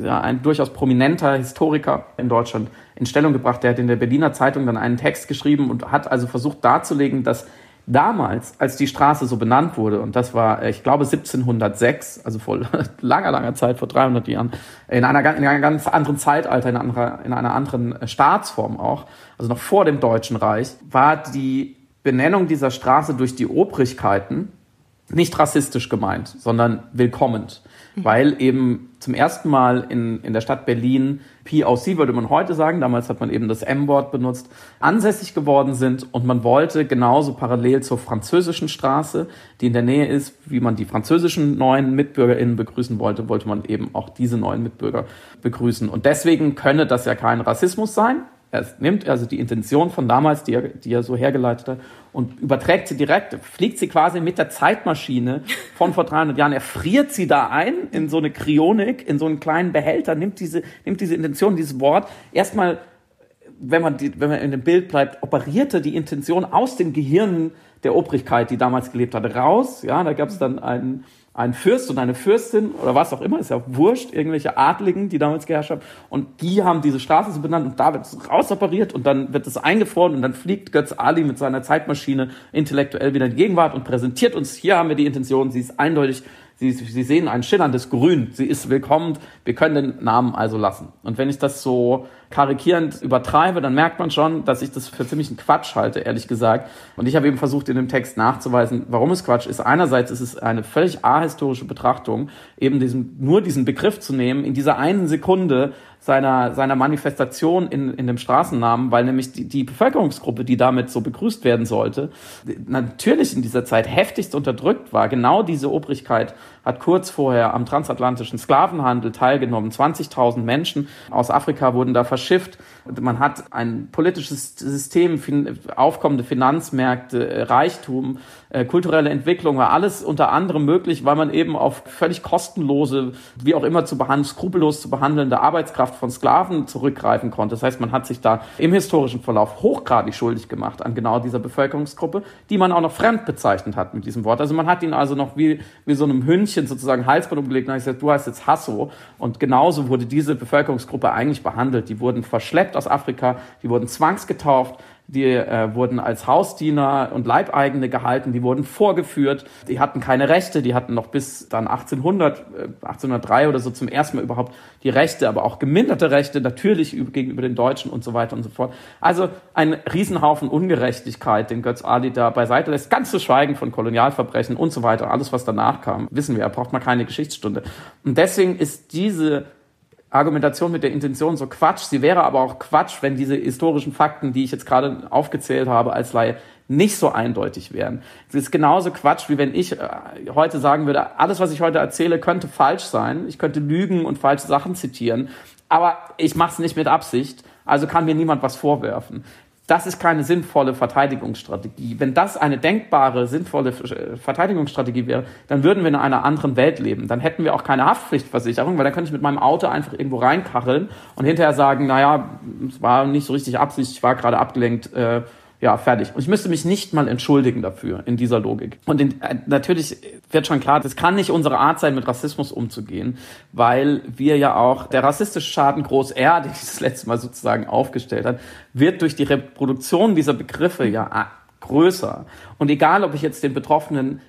ja ein durchaus prominenter Historiker in Deutschland, in Stellung gebracht. Der hat in der Berliner Zeitung dann einen Text geschrieben und hat also versucht darzulegen, dass damals, als die Straße so benannt wurde, und das war, ich glaube, 1706, also vor langer, langer Zeit, vor 300 Jahren, in einer, in einer ganz anderen Zeitalter, in einer, in einer anderen Staatsform auch, also noch vor dem Deutschen Reich, war die Benennung dieser Straße durch die Obrigkeiten nicht rassistisch gemeint, sondern willkommend. weil eben zum ersten Mal in, in der Stadt Berlin POC, würde man heute sagen, damals hat man eben das M-Wort benutzt, ansässig geworden sind und man wollte genauso parallel zur französischen Straße, die in der Nähe ist, wie man die französischen neuen MitbürgerInnen begrüßen wollte, wollte man eben auch diese neuen Mitbürger begrüßen. Und deswegen könne das ja kein Rassismus sein, er nimmt also die Intention von damals, die er, die er so hergeleitet hat, und überträgt sie direkt, fliegt sie quasi mit der Zeitmaschine von vor 300 Jahren. Er friert sie da ein in so eine Kryonik, in so einen kleinen Behälter, nimmt diese, nimmt diese Intention, dieses Wort, erstmal, wenn man, die, wenn man in dem Bild bleibt, operierte die Intention aus den Gehirnen der Obrigkeit, die damals gelebt hatte, raus. Ja, da gab es dann einen ein Fürst und eine Fürstin oder was auch immer, ist ja wurscht, irgendwelche Adligen, die damals geherrscht haben. Und die haben diese Straße so benannt und da wird es rausoperiert und dann wird es eingefroren und dann fliegt Götz Ali mit seiner Zeitmaschine intellektuell wieder in die Gegenwart und präsentiert uns, hier haben wir die Intention, sie ist eindeutig Sie, Sie sehen ein schimmerndes Grün. Sie ist willkommen. Wir können den Namen also lassen. Und wenn ich das so karikierend übertreibe, dann merkt man schon, dass ich das für ziemlich einen Quatsch halte, ehrlich gesagt. Und ich habe eben versucht, in dem Text nachzuweisen, warum es Quatsch ist. Einerseits ist es eine völlig ahistorische Betrachtung, eben diesen, nur diesen Begriff zu nehmen, in dieser einen Sekunde seiner, seiner Manifestation in, in dem Straßennamen, weil nämlich die, die Bevölkerungsgruppe, die damit so begrüßt werden sollte, natürlich in dieser Zeit heftigst unterdrückt war. Genau diese Obrigkeit hat kurz vorher am transatlantischen Sklavenhandel teilgenommen. 20.000 Menschen aus Afrika wurden da verschifft. Man hat ein politisches System, aufkommende Finanzmärkte, Reichtum, äh, kulturelle Entwicklung war alles unter anderem möglich, weil man eben auf völlig kostenlose, wie auch immer zu behandeln, skrupellos zu behandelnde Arbeitskraft von Sklaven zurückgreifen konnte. Das heißt, man hat sich da im historischen Verlauf hochgradig schuldig gemacht an genau dieser Bevölkerungsgruppe, die man auch noch fremd bezeichnet hat mit diesem Wort. Also man hat ihn also noch wie, wie so einem Hündchen sozusagen Halsband umgelegt und hat gesagt, du heißt jetzt Hasso. Und genauso wurde diese Bevölkerungsgruppe eigentlich behandelt. Die wurden verschleppt aus Afrika, die wurden zwangsgetauft, die äh, wurden als Hausdiener und Leibeigene gehalten, die wurden vorgeführt, die hatten keine Rechte, die hatten noch bis dann 1800, äh, 1803 oder so zum ersten Mal überhaupt die Rechte, aber auch geminderte Rechte, natürlich gegenüber den Deutschen und so weiter und so fort. Also ein Riesenhaufen Ungerechtigkeit, den Götz Ali da beiseite lässt, ganz zu schweigen von Kolonialverbrechen und so weiter, alles was danach kam, wissen wir, da braucht man keine Geschichtsstunde. Und deswegen ist diese Argumentation mit der Intention so Quatsch. Sie wäre aber auch Quatsch, wenn diese historischen Fakten, die ich jetzt gerade aufgezählt habe, als Laie nicht so eindeutig wären. Es ist genauso Quatsch, wie wenn ich äh, heute sagen würde, alles, was ich heute erzähle, könnte falsch sein. Ich könnte lügen und falsche Sachen zitieren. Aber ich mache es nicht mit Absicht, also kann mir niemand was vorwerfen. Das ist keine sinnvolle Verteidigungsstrategie. Wenn das eine denkbare, sinnvolle äh, Verteidigungsstrategie wäre, dann würden wir in einer anderen Welt leben. Dann hätten wir auch keine Haftpflichtversicherung, weil dann könnte ich mit meinem Auto einfach irgendwo reinkacheln und hinterher sagen, naja, es war nicht so richtig Absicht, ich war gerade abgelenkt, äh, ja, fertig. Und ich müsste mich nicht mal entschuldigen dafür in dieser Logik. Und in, äh, natürlich wird schon klar, das kann nicht unsere Art sein, mit Rassismus umzugehen, weil wir ja auch, der rassistische Schaden groß R, den ich das letzte Mal sozusagen aufgestellt hat, wird durch die Reproduktion dieser Begriffe ja äh, größer. Und egal, ob ich jetzt den Betroffenen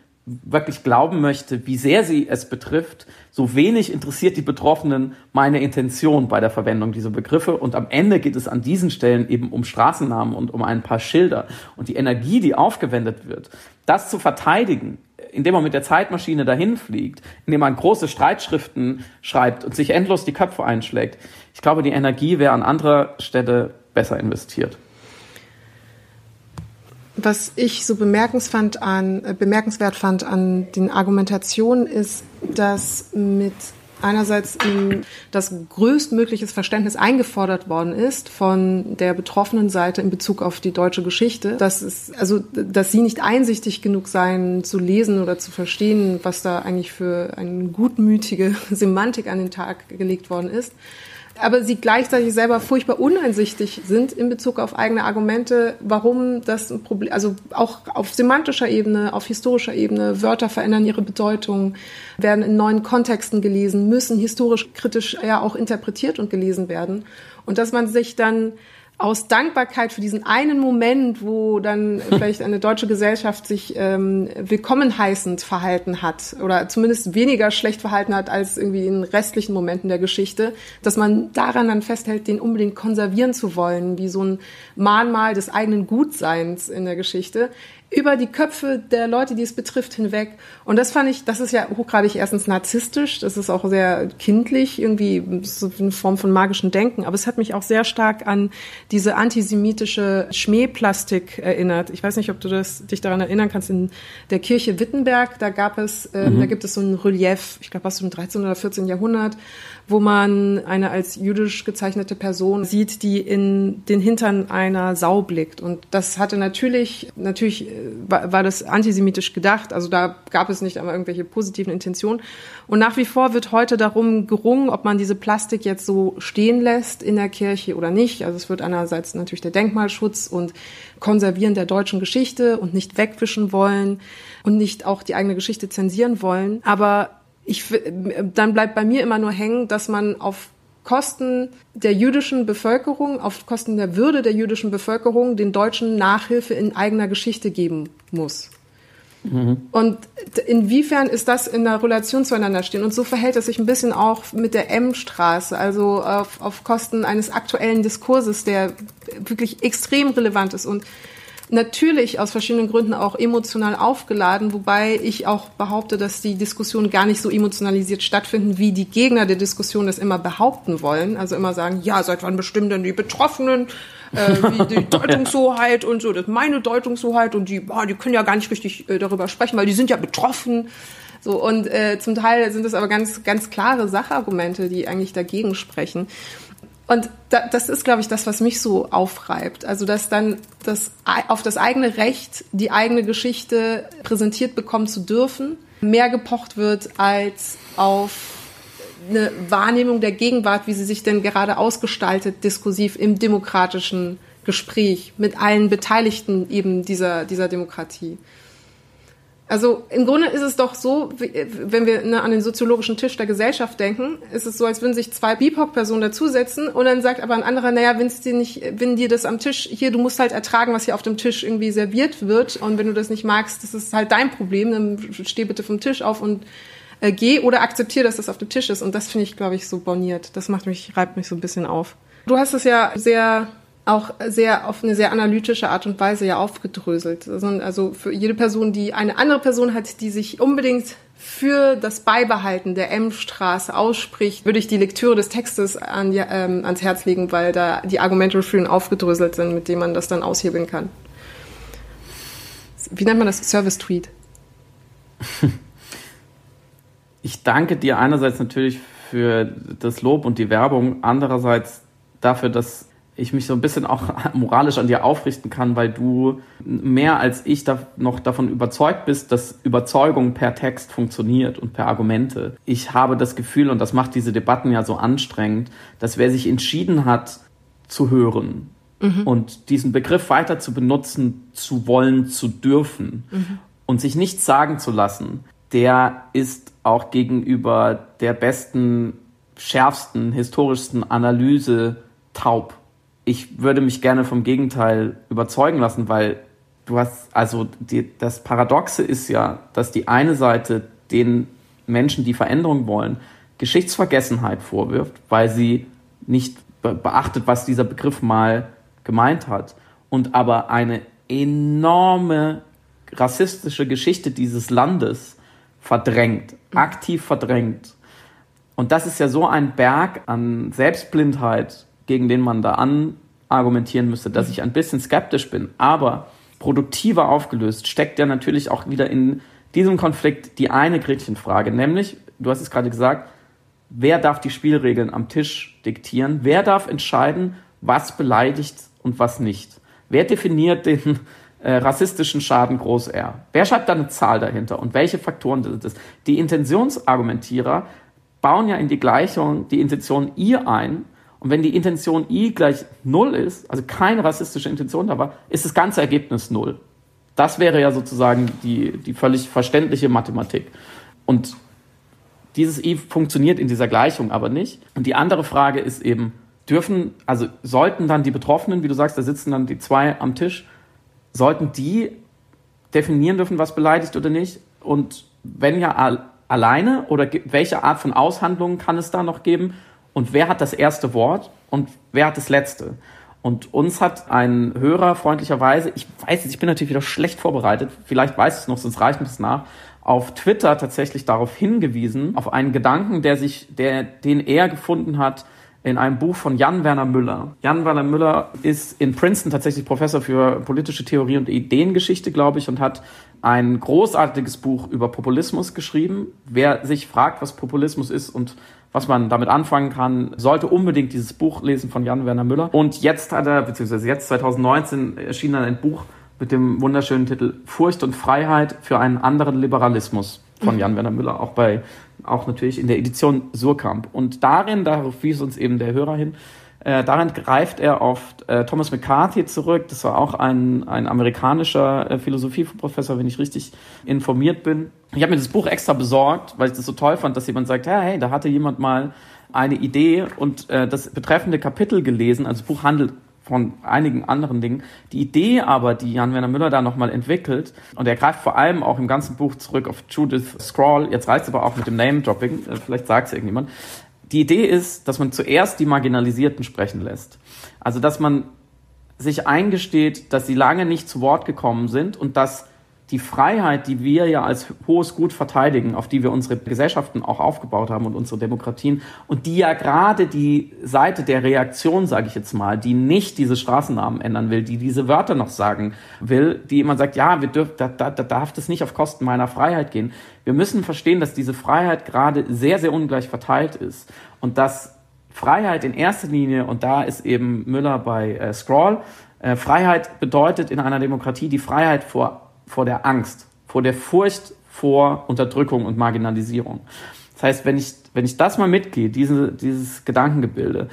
wirklich glauben möchte, wie sehr sie es betrifft, so wenig interessiert die Betroffenen meine Intention bei der Verwendung dieser Begriffe. Und am Ende geht es an diesen Stellen eben um Straßennamen und um ein paar Schilder. Und die Energie, die aufgewendet wird, das zu verteidigen, indem man mit der Zeitmaschine dahin fliegt, indem man große Streitschriften schreibt und sich endlos die Köpfe einschlägt. Ich glaube, die Energie wäre an anderer Stelle besser investiert. Was ich so bemerkenswert, an, äh, bemerkenswert fand an den Argumentationen ist, dass mit einerseits das größtmögliches Verständnis eingefordert worden ist von der betroffenen Seite in Bezug auf die deutsche Geschichte, dass es, also, dass sie nicht einsichtig genug seien, zu lesen oder zu verstehen, was da eigentlich für eine gutmütige Semantik an den Tag gelegt worden ist aber sie gleichzeitig selber furchtbar uneinsichtig sind in Bezug auf eigene Argumente, warum das ein Problem, also auch auf semantischer Ebene, auf historischer Ebene, Wörter verändern ihre Bedeutung, werden in neuen Kontexten gelesen, müssen historisch kritisch ja auch interpretiert und gelesen werden. Und dass man sich dann aus Dankbarkeit für diesen einen Moment, wo dann vielleicht eine deutsche Gesellschaft sich ähm, willkommen heißend verhalten hat oder zumindest weniger schlecht verhalten hat als irgendwie in restlichen Momenten der Geschichte, dass man daran dann festhält, den unbedingt konservieren zu wollen, wie so ein Mahnmal des eigenen Gutseins in der Geschichte über die Köpfe der Leute, die es betrifft, hinweg. Und das fand ich, das ist ja hochgradig erstens narzisstisch, das ist auch sehr kindlich, irgendwie so eine Form von magischem Denken. Aber es hat mich auch sehr stark an diese antisemitische Schmähplastik erinnert. Ich weiß nicht, ob du das, dich daran erinnern kannst. In der Kirche Wittenberg, da gab es, äh, mhm. da gibt es so ein Relief, ich glaube, aus dem 13. oder 14. Jahrhundert, wo man eine als jüdisch gezeichnete Person sieht, die in den Hintern einer Sau blickt. Und das hatte natürlich, natürlich äh, war, war das antisemitisch gedacht. Also da gab es nicht einmal irgendwelche positiven Intentionen. Und nach wie vor wird heute darum gerungen, ob man diese Plastik jetzt so stehen lässt in der Kirche oder nicht. Also es wird einerseits natürlich der Denkmalschutz und Konservieren der deutschen Geschichte und nicht wegwischen wollen und nicht auch die eigene Geschichte zensieren wollen. Aber ich, dann bleibt bei mir immer nur hängen, dass man auf Kosten der jüdischen Bevölkerung, auf Kosten der Würde der jüdischen Bevölkerung den Deutschen Nachhilfe in eigener Geschichte geben muss. Mhm. Und inwiefern ist das in der Relation zueinander stehen? Und so verhält es sich ein bisschen auch mit der M-Straße, also auf, auf Kosten eines aktuellen Diskurses, der wirklich extrem relevant ist. Und natürlich aus verschiedenen Gründen auch emotional aufgeladen, wobei ich auch behaupte, dass die Diskussionen gar nicht so emotionalisiert stattfinden, wie die Gegner der Diskussion das immer behaupten wollen. Also immer sagen, ja, seit wann bestimmen denn die Betroffenen äh, wie die Deutungshoheit und so, das ist meine Deutungshoheit und die, oh, die können ja gar nicht richtig äh, darüber sprechen, weil die sind ja betroffen. So, und äh, zum Teil sind es aber ganz, ganz klare Sachargumente, die eigentlich dagegen sprechen. Und da, das ist, glaube ich, das, was mich so aufreibt. Also, dass dann das, auf das eigene Recht, die eigene Geschichte präsentiert bekommen zu dürfen, mehr gepocht wird als auf eine Wahrnehmung der Gegenwart, wie sie sich denn gerade ausgestaltet, diskursiv im demokratischen Gespräch mit allen Beteiligten eben dieser, dieser Demokratie. Also im Grunde ist es doch so, wenn wir ne, an den soziologischen Tisch der Gesellschaft denken, ist es so, als würden sich zwei BIPOC-Personen dazusetzen und dann sagt aber ein anderer, naja, wenn dir nicht, wenn dir das am Tisch, hier, du musst halt ertragen, was hier auf dem Tisch irgendwie serviert wird und wenn du das nicht magst, das ist halt dein Problem, dann steh bitte vom Tisch auf und äh, geh oder akzeptier, dass das auf dem Tisch ist und das finde ich, glaube ich, so borniert. Das macht mich, reibt mich so ein bisschen auf. Du hast es ja sehr auch sehr auf eine sehr analytische Art und Weise ja aufgedröselt. Also für jede Person, die eine andere Person hat, die sich unbedingt für das Beibehalten der M-Straße ausspricht, würde ich die Lektüre des Textes an, ähm, ans Herz legen, weil da die Argumente schön aufgedröselt sind, mit denen man das dann aushebeln kann. Wie nennt man das? Service-Tweet. Ich danke dir einerseits natürlich für das Lob und die Werbung, andererseits dafür, dass ich mich so ein bisschen auch moralisch an dir aufrichten kann, weil du mehr als ich da noch davon überzeugt bist, dass Überzeugung per Text funktioniert und per Argumente. Ich habe das Gefühl, und das macht diese Debatten ja so anstrengend, dass wer sich entschieden hat zu hören mhm. und diesen Begriff weiter zu benutzen, zu wollen, zu dürfen mhm. und sich nichts sagen zu lassen, der ist auch gegenüber der besten, schärfsten, historischsten Analyse taub ich würde mich gerne vom Gegenteil überzeugen lassen, weil du hast, also die, das Paradoxe ist ja, dass die eine Seite den Menschen, die Veränderung wollen, Geschichtsvergessenheit vorwirft, weil sie nicht beachtet, was dieser Begriff mal gemeint hat und aber eine enorme rassistische Geschichte dieses Landes verdrängt, aktiv verdrängt. Und das ist ja so ein Berg an Selbstblindheit, gegen den man da anargumentieren müsste, dass ich ein bisschen skeptisch bin. Aber produktiver aufgelöst steckt ja natürlich auch wieder in diesem Konflikt die eine Gretchenfrage, nämlich, du hast es gerade gesagt, wer darf die Spielregeln am Tisch diktieren? Wer darf entscheiden, was beleidigt und was nicht? Wer definiert den äh, rassistischen Schaden groß R? Wer schreibt da eine Zahl dahinter und welche Faktoren sind das? Die Intentionsargumentierer bauen ja in die Gleichung die Intention I ein und wenn die Intention I gleich null ist, also keine rassistische Intention da war, ist das ganze Ergebnis null. Das wäre ja sozusagen die, die völlig verständliche Mathematik. Und dieses I funktioniert in dieser Gleichung aber nicht. Und die andere Frage ist eben, dürfen, also sollten dann die Betroffenen, wie du sagst, da sitzen dann die zwei am Tisch, sollten die definieren dürfen, was beleidigt oder nicht? Und wenn ja alleine oder welche Art von Aushandlungen kann es da noch geben? Und wer hat das erste Wort und wer hat das letzte. Und uns hat ein Hörer freundlicherweise, ich weiß es, ich bin natürlich wieder schlecht vorbereitet, vielleicht weiß es noch, sonst reicht mir das nach, auf Twitter tatsächlich darauf hingewiesen, auf einen Gedanken, der sich, der, den er gefunden hat in einem Buch von Jan Werner Müller. Jan Werner Müller ist in Princeton tatsächlich Professor für politische Theorie und Ideengeschichte, glaube ich, und hat ein großartiges Buch über Populismus geschrieben. Wer sich fragt, was Populismus ist und was man damit anfangen kann, sollte unbedingt dieses Buch lesen von Jan Werner Müller. Und jetzt hat er, beziehungsweise jetzt 2019 erschien dann ein Buch mit dem wunderschönen Titel Furcht und Freiheit für einen anderen Liberalismus von. Jan Werner Müller, auch bei, auch natürlich in der Edition Surkamp. Und darin, darauf wies uns eben der Hörer hin, äh, darin greift er auf äh, Thomas McCarthy zurück. Das war auch ein, ein amerikanischer äh, Philosophieprofessor, wenn ich richtig informiert bin. Ich habe mir das Buch extra besorgt, weil ich das so toll fand, dass jemand sagt, hey, da hatte jemand mal eine Idee und äh, das betreffende Kapitel gelesen. Also das Buch handelt von einigen anderen Dingen. Die Idee aber, die Jan-Werner Müller da nochmal entwickelt, und er greift vor allem auch im ganzen Buch zurück auf Judith Scrawl, jetzt reicht es aber auch mit dem Name-Dropping, äh, vielleicht sagt es irgendjemand, die Idee ist, dass man zuerst die Marginalisierten sprechen lässt. Also, dass man sich eingesteht, dass sie lange nicht zu Wort gekommen sind und dass die Freiheit, die wir ja als hohes Gut verteidigen, auf die wir unsere Gesellschaften auch aufgebaut haben und unsere Demokratien und die ja gerade die Seite der Reaktion, sage ich jetzt mal, die nicht diese Straßennamen ändern will, die diese Wörter noch sagen will, die immer sagt, ja, wir dürfen, da, da, da darf das nicht auf Kosten meiner Freiheit gehen. Wir müssen verstehen, dass diese Freiheit gerade sehr, sehr ungleich verteilt ist und dass Freiheit in erster Linie, und da ist eben Müller bei äh, Scroll, äh, Freiheit bedeutet in einer Demokratie die Freiheit vor vor der Angst, vor der Furcht vor Unterdrückung und Marginalisierung. Das heißt, wenn ich, wenn ich das mal mitgehe, diese, dieses Gedankengebilde,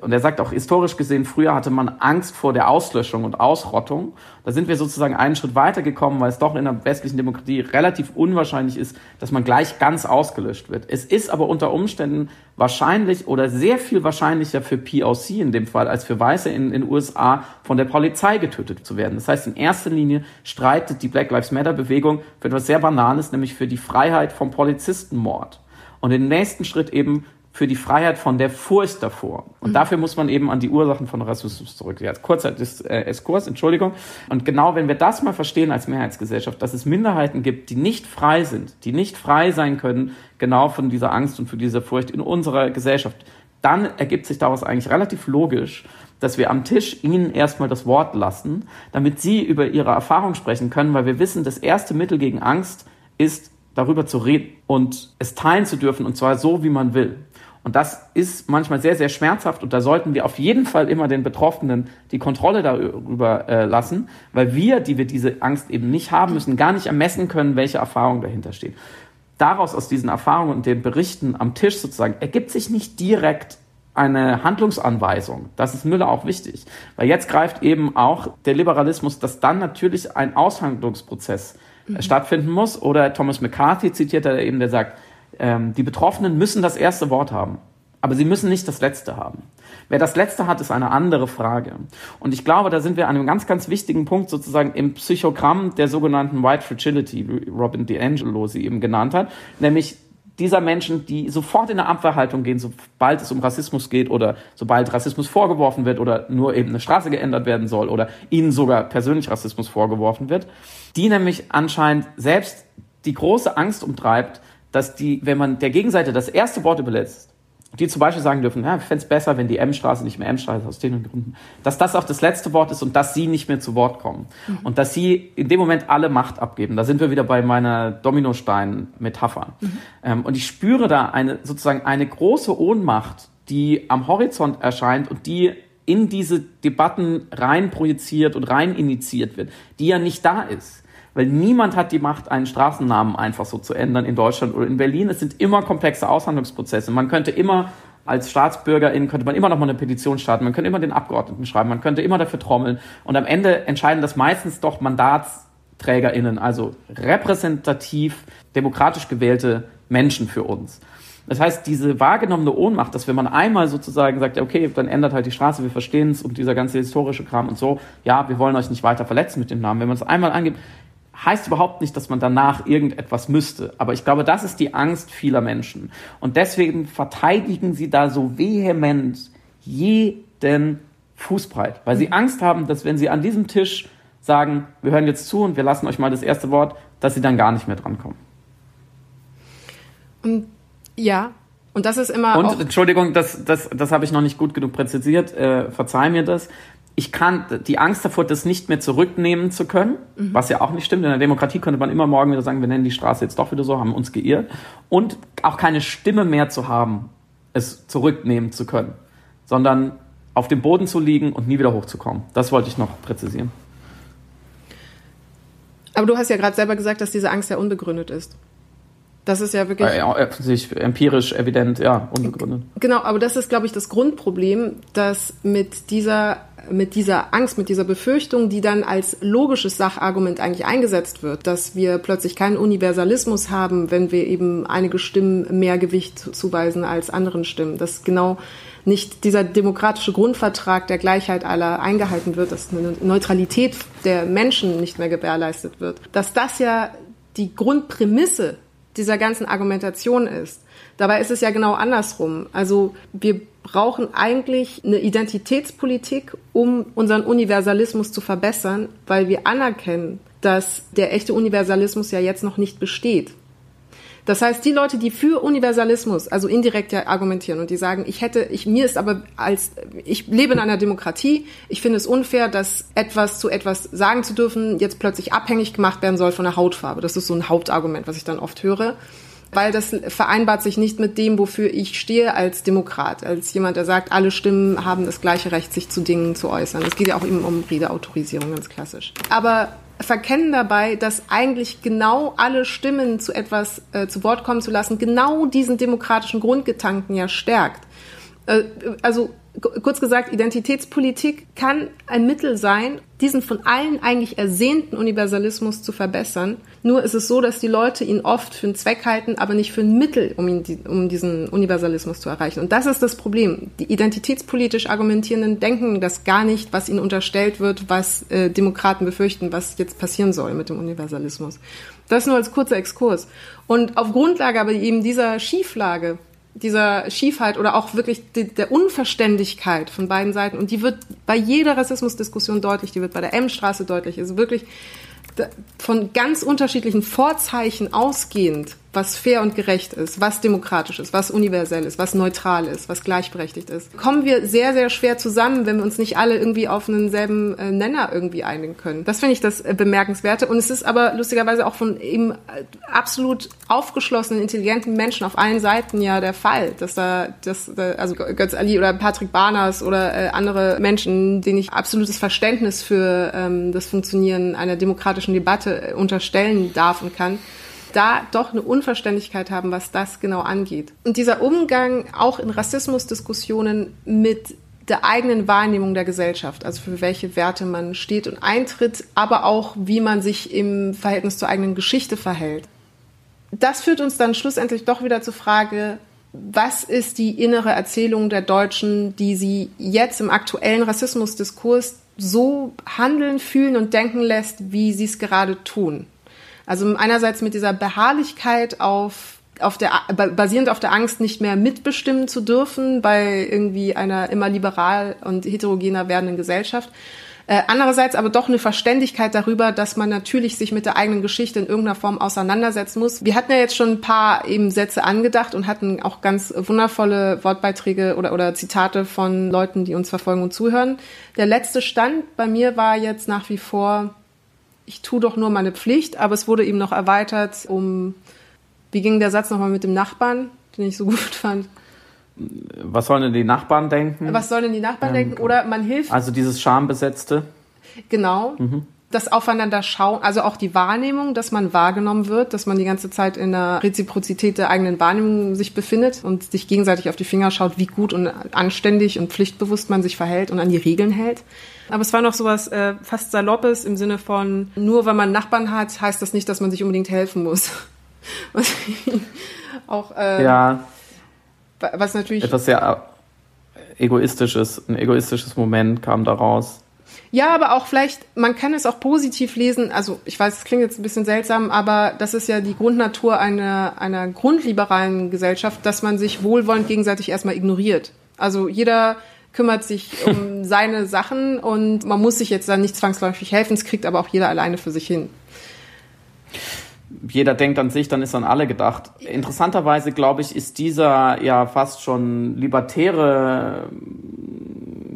und er sagt auch historisch gesehen, früher hatte man Angst vor der Auslöschung und Ausrottung. Da sind wir sozusagen einen Schritt weiter gekommen, weil es doch in der westlichen Demokratie relativ unwahrscheinlich ist, dass man gleich ganz ausgelöscht wird. Es ist aber unter Umständen wahrscheinlich oder sehr viel wahrscheinlicher für POC in dem Fall als für Weiße in den USA von der Polizei getötet zu werden. Das heißt, in erster Linie streitet die Black Lives Matter Bewegung für etwas sehr Banales, nämlich für die Freiheit vom Polizistenmord. Und im nächsten Schritt eben für die Freiheit von der Furcht davor. Und mhm. dafür muss man eben an die Ursachen von Rassismus zurück. Ja, kurzer äh, Exkurs, Entschuldigung. Und genau wenn wir das mal verstehen als Mehrheitsgesellschaft, dass es Minderheiten gibt, die nicht frei sind, die nicht frei sein können, genau von dieser Angst und für diese Furcht in unserer Gesellschaft, dann ergibt sich daraus eigentlich relativ logisch, dass wir am Tisch ihnen erstmal das Wort lassen, damit sie über ihre Erfahrung sprechen können, weil wir wissen, das erste Mittel gegen Angst ist, darüber zu reden und es teilen zu dürfen, und zwar so, wie man will. Und das ist manchmal sehr, sehr schmerzhaft und da sollten wir auf jeden Fall immer den Betroffenen die Kontrolle darüber äh, lassen, weil wir, die wir diese Angst eben nicht haben müssen, gar nicht ermessen können, welche Erfahrung dahinter steht. Daraus aus diesen Erfahrungen und den Berichten am Tisch sozusagen ergibt sich nicht direkt eine Handlungsanweisung. Das ist Müller auch wichtig, weil jetzt greift eben auch der Liberalismus, dass dann natürlich ein Aushandlungsprozess mhm. stattfinden muss. Oder Thomas McCarthy zitiert er eben, der sagt, ähm, die Betroffenen müssen das erste Wort haben, aber sie müssen nicht das letzte haben. Wer das letzte hat, ist eine andere Frage. Und ich glaube, da sind wir an einem ganz, ganz wichtigen Punkt sozusagen im Psychogramm der sogenannten White Fragility, wie Robin DiAngelo sie eben genannt hat, nämlich dieser Menschen, die sofort in eine Abwehrhaltung gehen, sobald es um Rassismus geht oder sobald Rassismus vorgeworfen wird oder nur eben eine Straße geändert werden soll oder ihnen sogar persönlich Rassismus vorgeworfen wird, die nämlich anscheinend selbst die große Angst umtreibt, dass die, wenn man der Gegenseite das erste Wort überlässt, die zum Beispiel sagen dürfen, ja, ich fände es besser, wenn die M-Straße nicht mehr M-Straße ist, aus den Gründen, dass das auch das letzte Wort ist und dass sie nicht mehr zu Wort kommen. Mhm. Und dass sie in dem Moment alle Macht abgeben. Da sind wir wieder bei meiner Dominostein-Metapher. Mhm. Ähm, und ich spüre da eine, sozusagen eine große Ohnmacht, die am Horizont erscheint und die in diese Debatten rein projiziert und rein initiiert wird, die ja nicht da ist weil niemand hat die Macht, einen Straßennamen einfach so zu ändern in Deutschland oder in Berlin. Es sind immer komplexe Aushandlungsprozesse. Man könnte immer als Staatsbürgerin könnte man immer noch mal eine Petition starten, man könnte immer den Abgeordneten schreiben, man könnte immer dafür trommeln und am Ende entscheiden das meistens doch MandatsträgerInnen, also repräsentativ demokratisch gewählte Menschen für uns. Das heißt, diese wahrgenommene Ohnmacht, dass wenn man einmal sozusagen sagt, okay, dann ändert halt die Straße, wir verstehen es und dieser ganze historische Kram und so, ja, wir wollen euch nicht weiter verletzen mit dem Namen. Wenn man es einmal angibt, heißt überhaupt nicht, dass man danach irgendetwas müsste. Aber ich glaube, das ist die Angst vieler Menschen. Und deswegen verteidigen sie da so vehement jeden Fußbreit, weil sie mhm. Angst haben, dass wenn sie an diesem Tisch sagen, wir hören jetzt zu und wir lassen euch mal das erste Wort, dass sie dann gar nicht mehr drankommen. Und ja, und das ist immer. Und Entschuldigung, das, das, das habe ich noch nicht gut genug präzisiert. Äh, verzeih mir das ich kann die Angst davor, das nicht mehr zurücknehmen zu können, mhm. was ja auch nicht stimmt. In der Demokratie könnte man immer morgen wieder sagen, wir nennen die Straße jetzt doch wieder so, haben uns geirrt. Und auch keine Stimme mehr zu haben, es zurücknehmen zu können, sondern auf dem Boden zu liegen und nie wieder hochzukommen. Das wollte ich noch präzisieren. Aber du hast ja gerade selber gesagt, dass diese Angst ja unbegründet ist. Das ist ja wirklich. Äh, ja, empirisch evident, ja, unbegründet. Genau, aber das ist, glaube ich, das Grundproblem, dass mit dieser, mit dieser Angst, mit dieser Befürchtung, die dann als logisches Sachargument eigentlich eingesetzt wird, dass wir plötzlich keinen Universalismus haben, wenn wir eben einige Stimmen mehr Gewicht zuweisen als anderen Stimmen. Dass genau nicht dieser demokratische Grundvertrag der Gleichheit aller eingehalten wird, dass eine Neutralität der Menschen nicht mehr gewährleistet wird. Dass das ja die Grundprämisse dieser ganzen Argumentation ist. Dabei ist es ja genau andersrum. Also wir brauchen eigentlich eine Identitätspolitik, um unseren Universalismus zu verbessern, weil wir anerkennen, dass der echte Universalismus ja jetzt noch nicht besteht. Das heißt, die Leute, die für Universalismus, also indirekt ja argumentieren und die sagen, ich hätte, ich, mir ist aber als, ich lebe in einer Demokratie, ich finde es unfair, dass etwas zu etwas sagen zu dürfen, jetzt plötzlich abhängig gemacht werden soll von der Hautfarbe. Das ist so ein Hauptargument, was ich dann oft höre weil das vereinbart sich nicht mit dem, wofür ich stehe als Demokrat, als jemand, der sagt, alle Stimmen haben das gleiche Recht, sich zu Dingen zu äußern. Es geht ja auch eben um Redeautorisierung, ganz klassisch. Aber verkennen dabei, dass eigentlich genau alle Stimmen zu etwas äh, zu Wort kommen zu lassen, genau diesen demokratischen Grundgedanken ja stärkt. Äh, also kurz gesagt, Identitätspolitik kann ein Mittel sein, diesen von allen eigentlich ersehnten Universalismus zu verbessern. Nur ist es so, dass die Leute ihn oft für einen Zweck halten, aber nicht für ein Mittel, um, ihn, um diesen Universalismus zu erreichen. Und das ist das Problem. Die identitätspolitisch Argumentierenden denken das gar nicht, was ihnen unterstellt wird, was äh, Demokraten befürchten, was jetzt passieren soll mit dem Universalismus. Das nur als kurzer Exkurs. Und auf Grundlage aber eben dieser Schieflage dieser Schiefheit oder auch wirklich de, der Unverständigkeit von beiden Seiten. Und die wird bei jeder Rassismusdiskussion deutlich, die wird bei der M-Straße deutlich. Also wirklich von ganz unterschiedlichen Vorzeichen ausgehend was fair und gerecht ist, was demokratisch ist, was universell ist, was neutral ist, was gleichberechtigt ist, kommen wir sehr, sehr schwer zusammen, wenn wir uns nicht alle irgendwie auf einen selben äh, Nenner irgendwie einigen können. Das finde ich das äh, Bemerkenswerte. Und es ist aber lustigerweise auch von eben äh, absolut aufgeschlossenen, intelligenten Menschen auf allen Seiten ja der Fall, dass da, dass, da, also Götz Ali oder Patrick Barners oder andere Menschen, denen ich absolutes Verständnis für ähm, das Funktionieren einer demokratischen Debatte unterstellen darf und kann, da doch eine Unverständlichkeit haben, was das genau angeht. Und dieser Umgang auch in Rassismusdiskussionen mit der eigenen Wahrnehmung der Gesellschaft, also für welche Werte man steht und eintritt, aber auch wie man sich im Verhältnis zur eigenen Geschichte verhält. Das führt uns dann schlussendlich doch wieder zur Frage, was ist die innere Erzählung der Deutschen, die sie jetzt im aktuellen Rassismusdiskurs so handeln, fühlen und denken lässt, wie sie es gerade tun? Also einerseits mit dieser Beharrlichkeit auf auf der, basierend auf der Angst, nicht mehr mitbestimmen zu dürfen bei irgendwie einer immer liberal und heterogener werdenden Gesellschaft. Äh, andererseits aber doch eine Verständigkeit darüber, dass man natürlich sich mit der eigenen Geschichte in irgendeiner Form auseinandersetzen muss. Wir hatten ja jetzt schon ein paar eben Sätze angedacht und hatten auch ganz wundervolle Wortbeiträge oder, oder Zitate von Leuten, die uns verfolgen und zuhören. Der letzte Stand bei mir war jetzt nach wie vor, ich tue doch nur meine Pflicht, aber es wurde eben noch erweitert um, wie ging der Satz nochmal mit dem Nachbarn, den ich so gut fand. Was sollen denn die Nachbarn denken? Was sollen denn die Nachbarn ähm, denken? Oder man hilft. Also dieses Schambesetzte. Genau. Mhm. Das Aufeinander schauen, also auch die Wahrnehmung, dass man wahrgenommen wird, dass man die ganze Zeit in der Reziprozität der eigenen Wahrnehmung sich befindet und sich gegenseitig auf die Finger schaut, wie gut und anständig und pflichtbewusst man sich verhält und an die Regeln hält. Aber es war noch sowas äh, fast Saloppes im Sinne von, nur weil man Nachbarn hat, heißt das nicht, dass man sich unbedingt helfen muss. Was auch, äh, ja. Was natürlich. Etwas sehr egoistisches, ein egoistisches Moment kam daraus. Ja, aber auch vielleicht, man kann es auch positiv lesen. Also ich weiß, es klingt jetzt ein bisschen seltsam, aber das ist ja die Grundnatur einer, einer grundliberalen Gesellschaft, dass man sich wohlwollend gegenseitig erstmal ignoriert. Also jeder kümmert sich um seine Sachen und man muss sich jetzt dann nicht zwangsläufig helfen, es kriegt aber auch jeder alleine für sich hin. Jeder denkt an sich, dann ist an alle gedacht. Interessanterweise, glaube ich, ist dieser ja fast schon libertäre,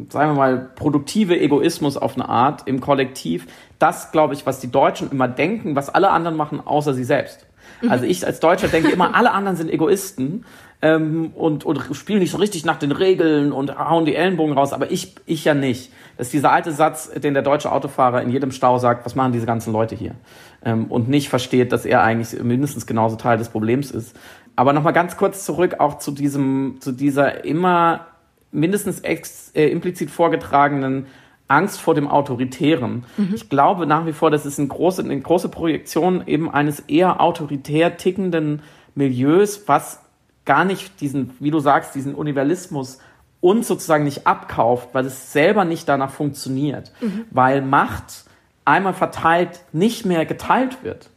sagen wir mal, produktive Egoismus auf eine Art im Kollektiv, das, glaube ich, was die Deutschen immer denken, was alle anderen machen, außer sie selbst. Also ich als Deutscher denke immer, alle anderen sind Egoisten ähm, und, und spielen nicht so richtig nach den Regeln und hauen die Ellenbogen raus, aber ich, ich ja nicht. Das ist dieser alte Satz, den der deutsche Autofahrer in jedem Stau sagt, was machen diese ganzen Leute hier? Ähm, und nicht versteht, dass er eigentlich mindestens genauso Teil des Problems ist. Aber nochmal ganz kurz zurück auch zu diesem, zu dieser immer mindestens ex, äh, implizit vorgetragenen Angst vor dem Autoritären. Mhm. Ich glaube nach wie vor, das ist eine große, eine große Projektion eben eines eher autoritär tickenden Milieus, was gar nicht diesen, wie du sagst, diesen Universalismus uns sozusagen nicht abkauft, weil es selber nicht danach funktioniert, mhm. weil Macht einmal verteilt nicht mehr geteilt wird.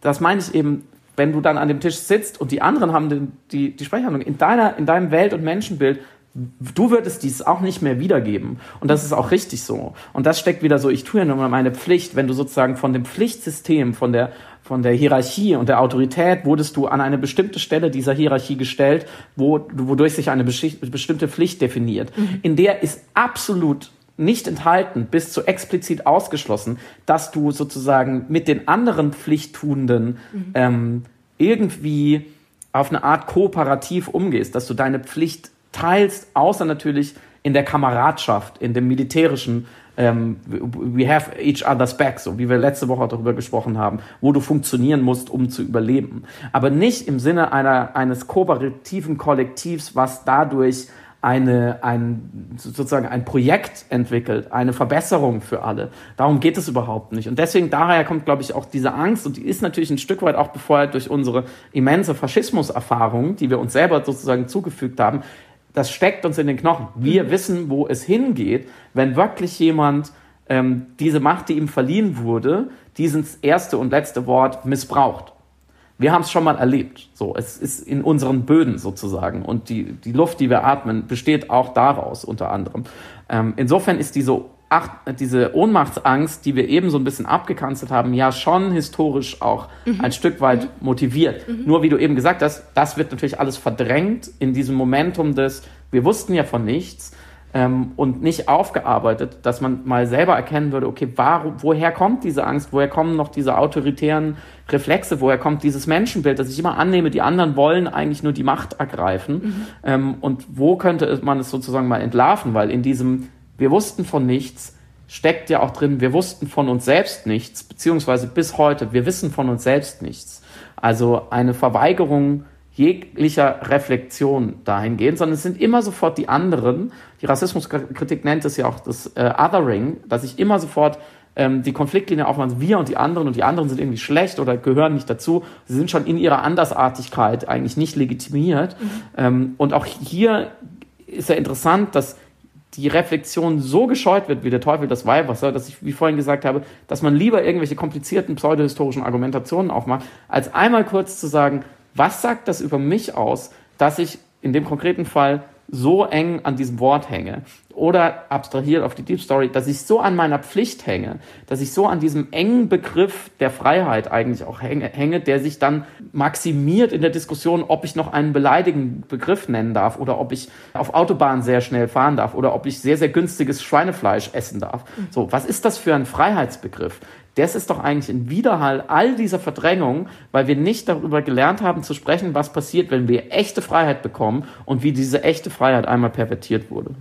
Das meine ich eben, wenn du dann an dem Tisch sitzt und die anderen haben die, die, die Sprechhandlung in deiner, in deinem Welt- und Menschenbild, du würdest dies auch nicht mehr wiedergeben. Und das ist auch richtig so. Und das steckt wieder so, ich tue ja nur meine Pflicht, wenn du sozusagen von dem Pflichtsystem, von der, von der Hierarchie und der Autorität wurdest du an eine bestimmte Stelle dieser Hierarchie gestellt, wo, wodurch sich eine bestimmte Pflicht definiert. Mhm. In der ist absolut nicht enthalten, bis zu explizit ausgeschlossen, dass du sozusagen mit den anderen Pflichttuenden mhm. ähm, irgendwie auf eine Art kooperativ umgehst, dass du deine Pflicht teilst, außer natürlich in der Kameradschaft, in dem militärischen ähm, we have each other's back, so wie wir letzte Woche darüber gesprochen haben, wo du funktionieren musst, um zu überleben. Aber nicht im Sinne einer, eines kooperativen Kollektivs, was dadurch eine, ein, sozusagen ein Projekt entwickelt, eine Verbesserung für alle. Darum geht es überhaupt nicht. Und deswegen daher kommt, glaube ich, auch diese Angst und die ist natürlich ein Stück weit auch befeuert durch unsere immense Faschismuserfahrung, die wir uns selber sozusagen zugefügt haben, das steckt uns in den Knochen. Wir mhm. wissen, wo es hingeht, wenn wirklich jemand ähm, diese Macht, die ihm verliehen wurde, dieses erste und letzte Wort missbraucht. wir haben es schon mal erlebt. So, es ist in unseren Böden sozusagen. Und die, die Luft, die wir atmen, besteht auch daraus unter anderem. Ähm, insofern ist diese, Ach, diese Ohnmachtsangst, die wir eben so ein bisschen abgekanzelt haben, ja schon historisch auch mhm. ein Stück weit mhm. motiviert. Mhm. Nur wie du eben gesagt hast, das wird natürlich alles verdrängt in diesem Momentum des, wir wussten ja von nichts ähm, und nicht aufgearbeitet, dass man mal selber erkennen würde, okay, warum, woher kommt diese Angst, woher kommen noch diese autoritären Reflexe, woher kommt dieses Menschenbild, dass ich immer annehme, die anderen wollen eigentlich nur die Macht ergreifen mhm. ähm, und wo könnte man es sozusagen mal entlarven, weil in diesem, wir wussten von nichts, steckt ja auch drin, wir wussten von uns selbst nichts, beziehungsweise bis heute, wir wissen von uns selbst nichts. Also eine Verweigerung jeglicher Reflexion dahingehend, sondern es sind immer sofort die anderen. Die Rassismuskritik nennt es ja auch das äh, Othering, dass ich immer sofort ähm, die Konfliktlinie aufmache, wir und die anderen und die anderen sind irgendwie schlecht oder gehören nicht dazu. Sie sind schon in ihrer Andersartigkeit eigentlich nicht legitimiert. Mhm. Ähm, und auch hier ist ja interessant, dass die Reflexion so gescheut wird wie der Teufel das Weihwasser, dass ich, wie vorhin gesagt habe, dass man lieber irgendwelche komplizierten pseudohistorischen Argumentationen aufmacht, als einmal kurz zu sagen, was sagt das über mich aus, dass ich in dem konkreten Fall so eng an diesem Wort hänge? Oder abstrahiert auf die Deep Story, dass ich so an meiner Pflicht hänge, dass ich so an diesem engen Begriff der Freiheit eigentlich auch hänge, hänge der sich dann maximiert in der Diskussion, ob ich noch einen beleidigenden Begriff nennen darf oder ob ich auf Autobahn sehr schnell fahren darf oder ob ich sehr, sehr günstiges Schweinefleisch essen darf. So, was ist das für ein Freiheitsbegriff? Das ist doch eigentlich ein Widerhall all dieser Verdrängung, weil wir nicht darüber gelernt haben zu sprechen, was passiert, wenn wir echte Freiheit bekommen und wie diese echte Freiheit einmal pervertiert wurde.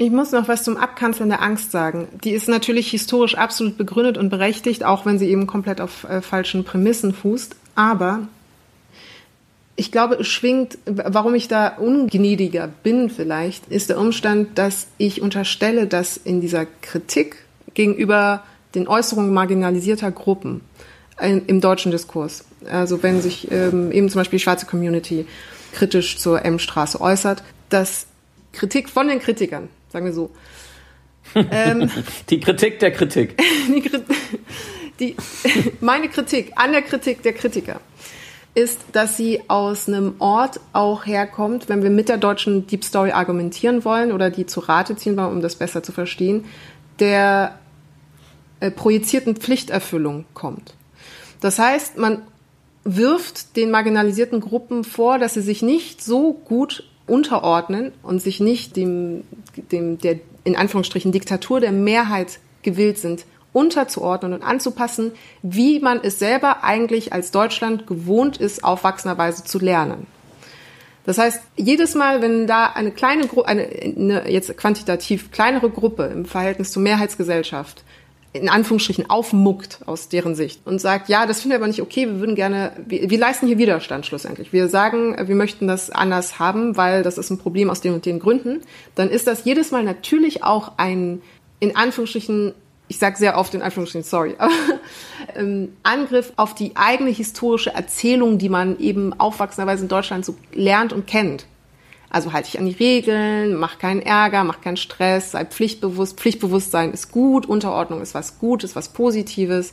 Ich muss noch was zum Abkanzeln der Angst sagen. Die ist natürlich historisch absolut begründet und berechtigt, auch wenn sie eben komplett auf äh, falschen Prämissen fußt. Aber ich glaube, es schwingt, warum ich da ungnädiger bin vielleicht, ist der Umstand, dass ich unterstelle, dass in dieser Kritik gegenüber den Äußerungen marginalisierter Gruppen im deutschen Diskurs. Also wenn sich ähm, eben zum Beispiel die schwarze Community kritisch zur M-Straße äußert, dass Kritik von den Kritikern, sagen wir so. Ähm, die Kritik der Kritik. die, die, meine Kritik an der Kritik der Kritiker ist, dass sie aus einem Ort auch herkommt, wenn wir mit der deutschen Deep Story argumentieren wollen oder die zu Rate ziehen wollen, um das besser zu verstehen, der äh, projizierten Pflichterfüllung kommt. Das heißt, man wirft den marginalisierten Gruppen vor, dass sie sich nicht so gut unterordnen und sich nicht dem, dem der in Anführungsstrichen Diktatur der Mehrheit gewillt sind, unterzuordnen und anzupassen, wie man es selber eigentlich als Deutschland gewohnt ist, aufwachsenderweise zu lernen. Das heißt, jedes Mal, wenn da eine kleine Gruppe, eine, eine jetzt quantitativ kleinere Gruppe im Verhältnis zur Mehrheitsgesellschaft in Anführungsstrichen aufmuckt aus deren Sicht und sagt, ja, das finden wir aber nicht okay, wir würden gerne, wir, wir leisten hier Widerstand schlussendlich. Wir sagen, wir möchten das anders haben, weil das ist ein Problem aus den und den Gründen, dann ist das jedes Mal natürlich auch ein, in Anführungsstrichen, ich sage sehr oft in Anführungsstrichen, sorry, aber, ähm, Angriff auf die eigene historische Erzählung, die man eben aufwachsenderweise in Deutschland so lernt und kennt. Also halte dich an die Regeln, mach keinen Ärger, mach keinen Stress, sei pflichtbewusst. Pflichtbewusstsein ist gut, Unterordnung ist was Gutes, was Positives.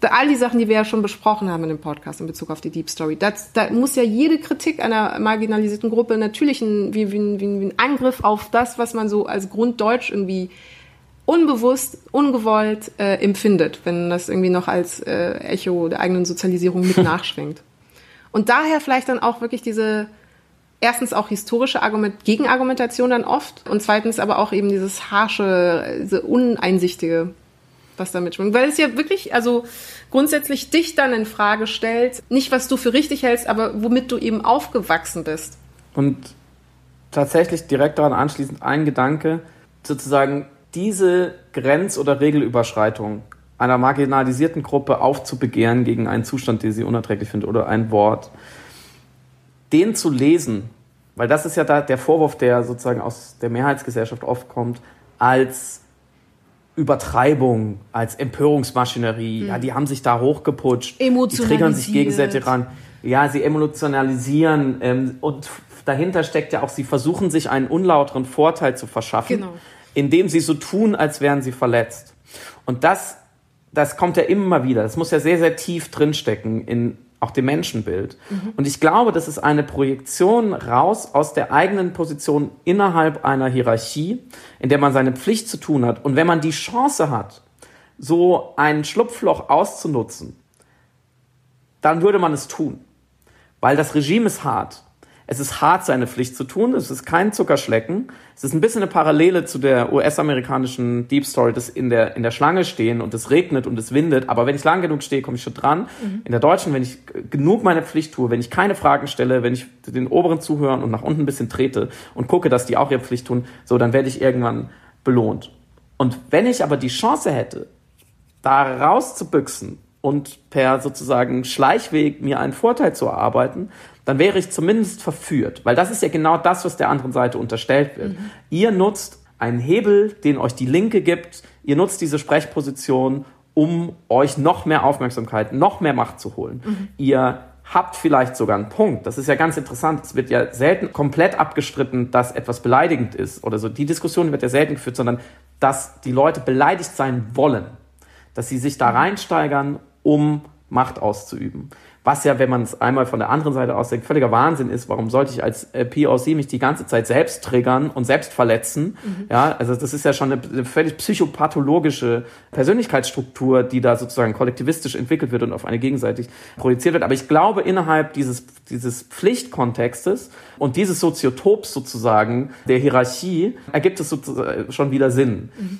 All die Sachen, die wir ja schon besprochen haben in dem Podcast in Bezug auf die Deep Story. Das, da muss ja jede Kritik einer marginalisierten Gruppe natürlich ein, wie, wie, wie, wie ein Angriff auf das, was man so als Grunddeutsch irgendwie unbewusst, ungewollt äh, empfindet, wenn das irgendwie noch als äh, Echo der eigenen Sozialisierung mit nachschwingt. Und daher vielleicht dann auch wirklich diese erstens auch historische Argument Gegenargumentation dann oft und zweitens aber auch eben dieses harsche, diese uneinsichtige, was da mitschwingt. Weil es ja wirklich, also grundsätzlich dich dann in Frage stellt, nicht was du für richtig hältst, aber womit du eben aufgewachsen bist. Und tatsächlich direkt daran anschließend ein Gedanke, sozusagen diese Grenz- oder Regelüberschreitung einer marginalisierten Gruppe aufzubegehren gegen einen Zustand, den sie unerträglich findet oder ein Wort den zu lesen, weil das ist ja da der Vorwurf, der sozusagen aus der Mehrheitsgesellschaft oft kommt, als Übertreibung, als Empörungsmaschinerie. Mhm. Ja, die haben sich da hochgeputscht. Die triggern sich gegenseitig ran. Ja, sie emotionalisieren ähm, und dahinter steckt ja auch, sie versuchen sich einen unlauteren Vorteil zu verschaffen, genau. indem sie so tun, als wären sie verletzt. Und das, das kommt ja immer wieder. Das muss ja sehr, sehr tief drinstecken in auch dem Menschenbild. Mhm. Und ich glaube, das ist eine Projektion raus aus der eigenen Position innerhalb einer Hierarchie, in der man seine Pflicht zu tun hat. Und wenn man die Chance hat, so ein Schlupfloch auszunutzen, dann würde man es tun. Weil das Regime ist hart. Es ist hart, seine Pflicht zu tun. Es ist kein Zuckerschlecken. Es ist ein bisschen eine Parallele zu der US-amerikanischen Deep Story, dass in der, in der Schlange stehen und es regnet und es windet. Aber wenn ich lang genug stehe, komme ich schon dran. Mhm. In der deutschen, wenn ich genug meine Pflicht tue, wenn ich keine Fragen stelle, wenn ich den oberen zuhören und nach unten ein bisschen trete und gucke, dass die auch ihre Pflicht tun, so, dann werde ich irgendwann belohnt. Und wenn ich aber die Chance hätte, da rauszubüchsen und per sozusagen Schleichweg mir einen Vorteil zu erarbeiten, dann wäre ich zumindest verführt. Weil das ist ja genau das, was der anderen Seite unterstellt wird. Mhm. Ihr nutzt einen Hebel, den euch die Linke gibt. Ihr nutzt diese Sprechposition, um euch noch mehr Aufmerksamkeit, noch mehr Macht zu holen. Mhm. Ihr habt vielleicht sogar einen Punkt. Das ist ja ganz interessant. Es wird ja selten komplett abgestritten, dass etwas beleidigend ist oder so. Die Diskussion wird ja selten geführt, sondern dass die Leute beleidigt sein wollen. Dass sie sich da mhm. reinsteigern, um Macht auszuüben. Was ja, wenn man es einmal von der anderen Seite aus denkt, völliger Wahnsinn ist. Warum sollte ich als äh, POC mich die ganze Zeit selbst triggern und selbst verletzen? Mhm. Ja, also das ist ja schon eine, eine völlig psychopathologische Persönlichkeitsstruktur, die da sozusagen kollektivistisch entwickelt wird und auf eine gegenseitig projiziert wird. Aber ich glaube, innerhalb dieses, dieses Pflichtkontextes und dieses Soziotops sozusagen der Hierarchie ergibt es sozusagen schon wieder Sinn. Mhm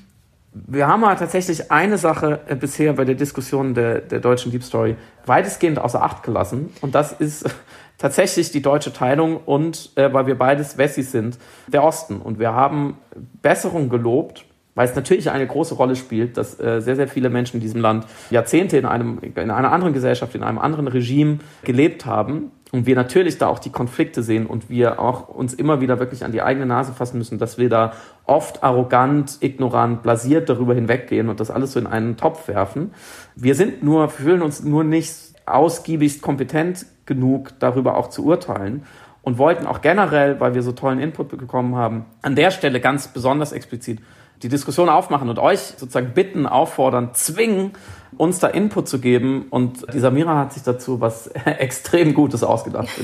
wir haben aber tatsächlich eine Sache äh, bisher bei der Diskussion der, der deutschen Deep Story weitestgehend außer Acht gelassen. Und das ist tatsächlich die deutsche Teilung und, äh, weil wir beides Wessis sind, der Osten. Und wir haben Besserung gelobt, weil es natürlich eine große Rolle spielt, dass äh, sehr, sehr viele Menschen in diesem Land Jahrzehnte in, einem, in einer anderen Gesellschaft, in einem anderen Regime gelebt haben und wir natürlich da auch die Konflikte sehen und wir auch uns immer wieder wirklich an die eigene Nase fassen müssen, dass wir da oft arrogant, ignorant, blasiert darüber hinweggehen und das alles so in einen Topf werfen. Wir sind nur, fühlen uns nur nicht ausgiebigst kompetent genug, darüber auch zu urteilen und wollten auch generell, weil wir so tollen Input bekommen haben, an der Stelle ganz besonders explizit die Diskussion aufmachen und euch sozusagen bitten, auffordern, zwingen, uns da Input zu geben. Und die Samira hat sich dazu was extrem Gutes ausgedacht.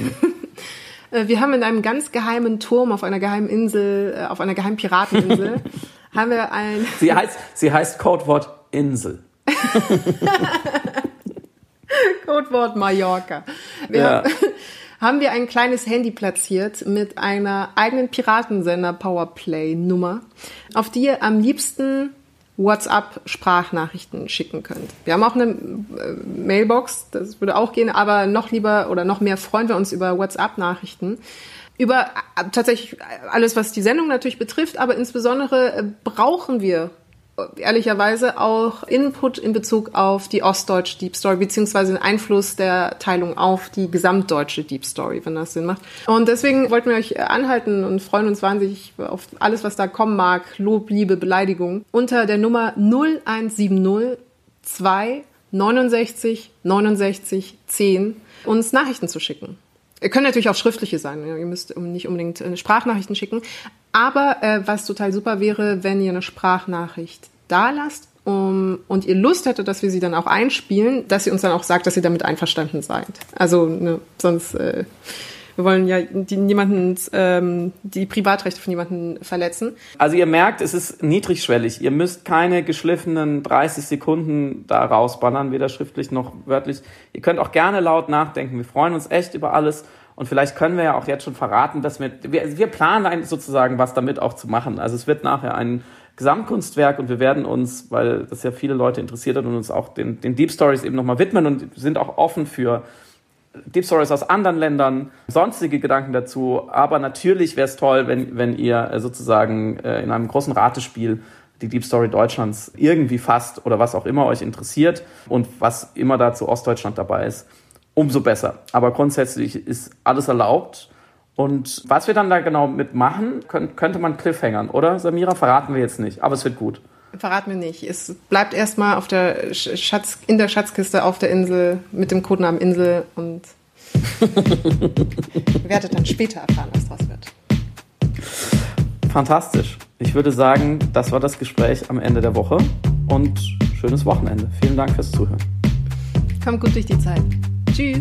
Äh, wir haben in einem ganz geheimen Turm auf einer geheimen Insel, äh, auf einer geheimen Pirateninsel, haben wir ein... Sie heißt, sie heißt Codewort Insel. Codewort Mallorca. Wir ja. haben, haben wir ein kleines Handy platziert mit einer eigenen Piratensender Powerplay Nummer, auf die ihr am liebsten WhatsApp-Sprachnachrichten schicken könnt. Wir haben auch eine äh, Mailbox, das würde auch gehen, aber noch lieber oder noch mehr freuen wir uns über WhatsApp-Nachrichten. Über äh, tatsächlich alles, was die Sendung natürlich betrifft, aber insbesondere äh, brauchen wir ehrlicherweise auch Input in Bezug auf die ostdeutsche Deep Story, beziehungsweise den Einfluss der Teilung auf die gesamtdeutsche Deep Story, wenn das Sinn macht. Und deswegen wollten wir euch anhalten und freuen uns wahnsinnig auf alles, was da kommen mag. Lob, Liebe, Beleidigung. Unter der Nummer 0170 2 69 69 10 uns Nachrichten zu schicken. Ihr könnt natürlich auch schriftliche sein. Ihr müsst nicht unbedingt äh, Sprachnachrichten schicken. Aber äh, was total super wäre, wenn ihr eine Sprachnachricht da lasst um, und ihr Lust hättet, dass wir sie dann auch einspielen, dass ihr uns dann auch sagt, dass ihr damit einverstanden seid. Also ne, sonst äh, wir wollen ja die, niemanden ähm, die Privatrechte von niemanden verletzen. Also ihr merkt, es ist niedrigschwellig. Ihr müsst keine geschliffenen 30 Sekunden da rausballern, weder schriftlich noch wörtlich. Ihr könnt auch gerne laut nachdenken. Wir freuen uns echt über alles. Und vielleicht können wir ja auch jetzt schon verraten, dass wir, wir, wir planen sozusagen was damit auch zu machen. Also es wird nachher ein Gesamtkunstwerk und wir werden uns, weil das ja viele Leute interessiert hat und uns auch den, den Deep Stories eben nochmal widmen und sind auch offen für Deep Stories aus anderen Ländern, sonstige Gedanken dazu. Aber natürlich wäre es toll, wenn, wenn ihr äh, sozusagen äh, in einem großen Ratespiel die Deep Story Deutschlands irgendwie fasst oder was auch immer euch interessiert und was immer da zu Ostdeutschland dabei ist, umso besser. Aber grundsätzlich ist alles erlaubt. Und was wir dann da genau mitmachen, könnte man Cliffhangern, oder? Samira, verraten wir jetzt nicht, aber es wird gut. Verrat mir nicht. Es bleibt erstmal auf der Schatz, in der Schatzkiste auf der Insel mit dem Codenamen Insel und werdet dann später erfahren, was draus wird. Fantastisch. Ich würde sagen, das war das Gespräch am Ende der Woche und schönes Wochenende. Vielen Dank fürs Zuhören. Kommt gut durch die Zeit. Tschüss.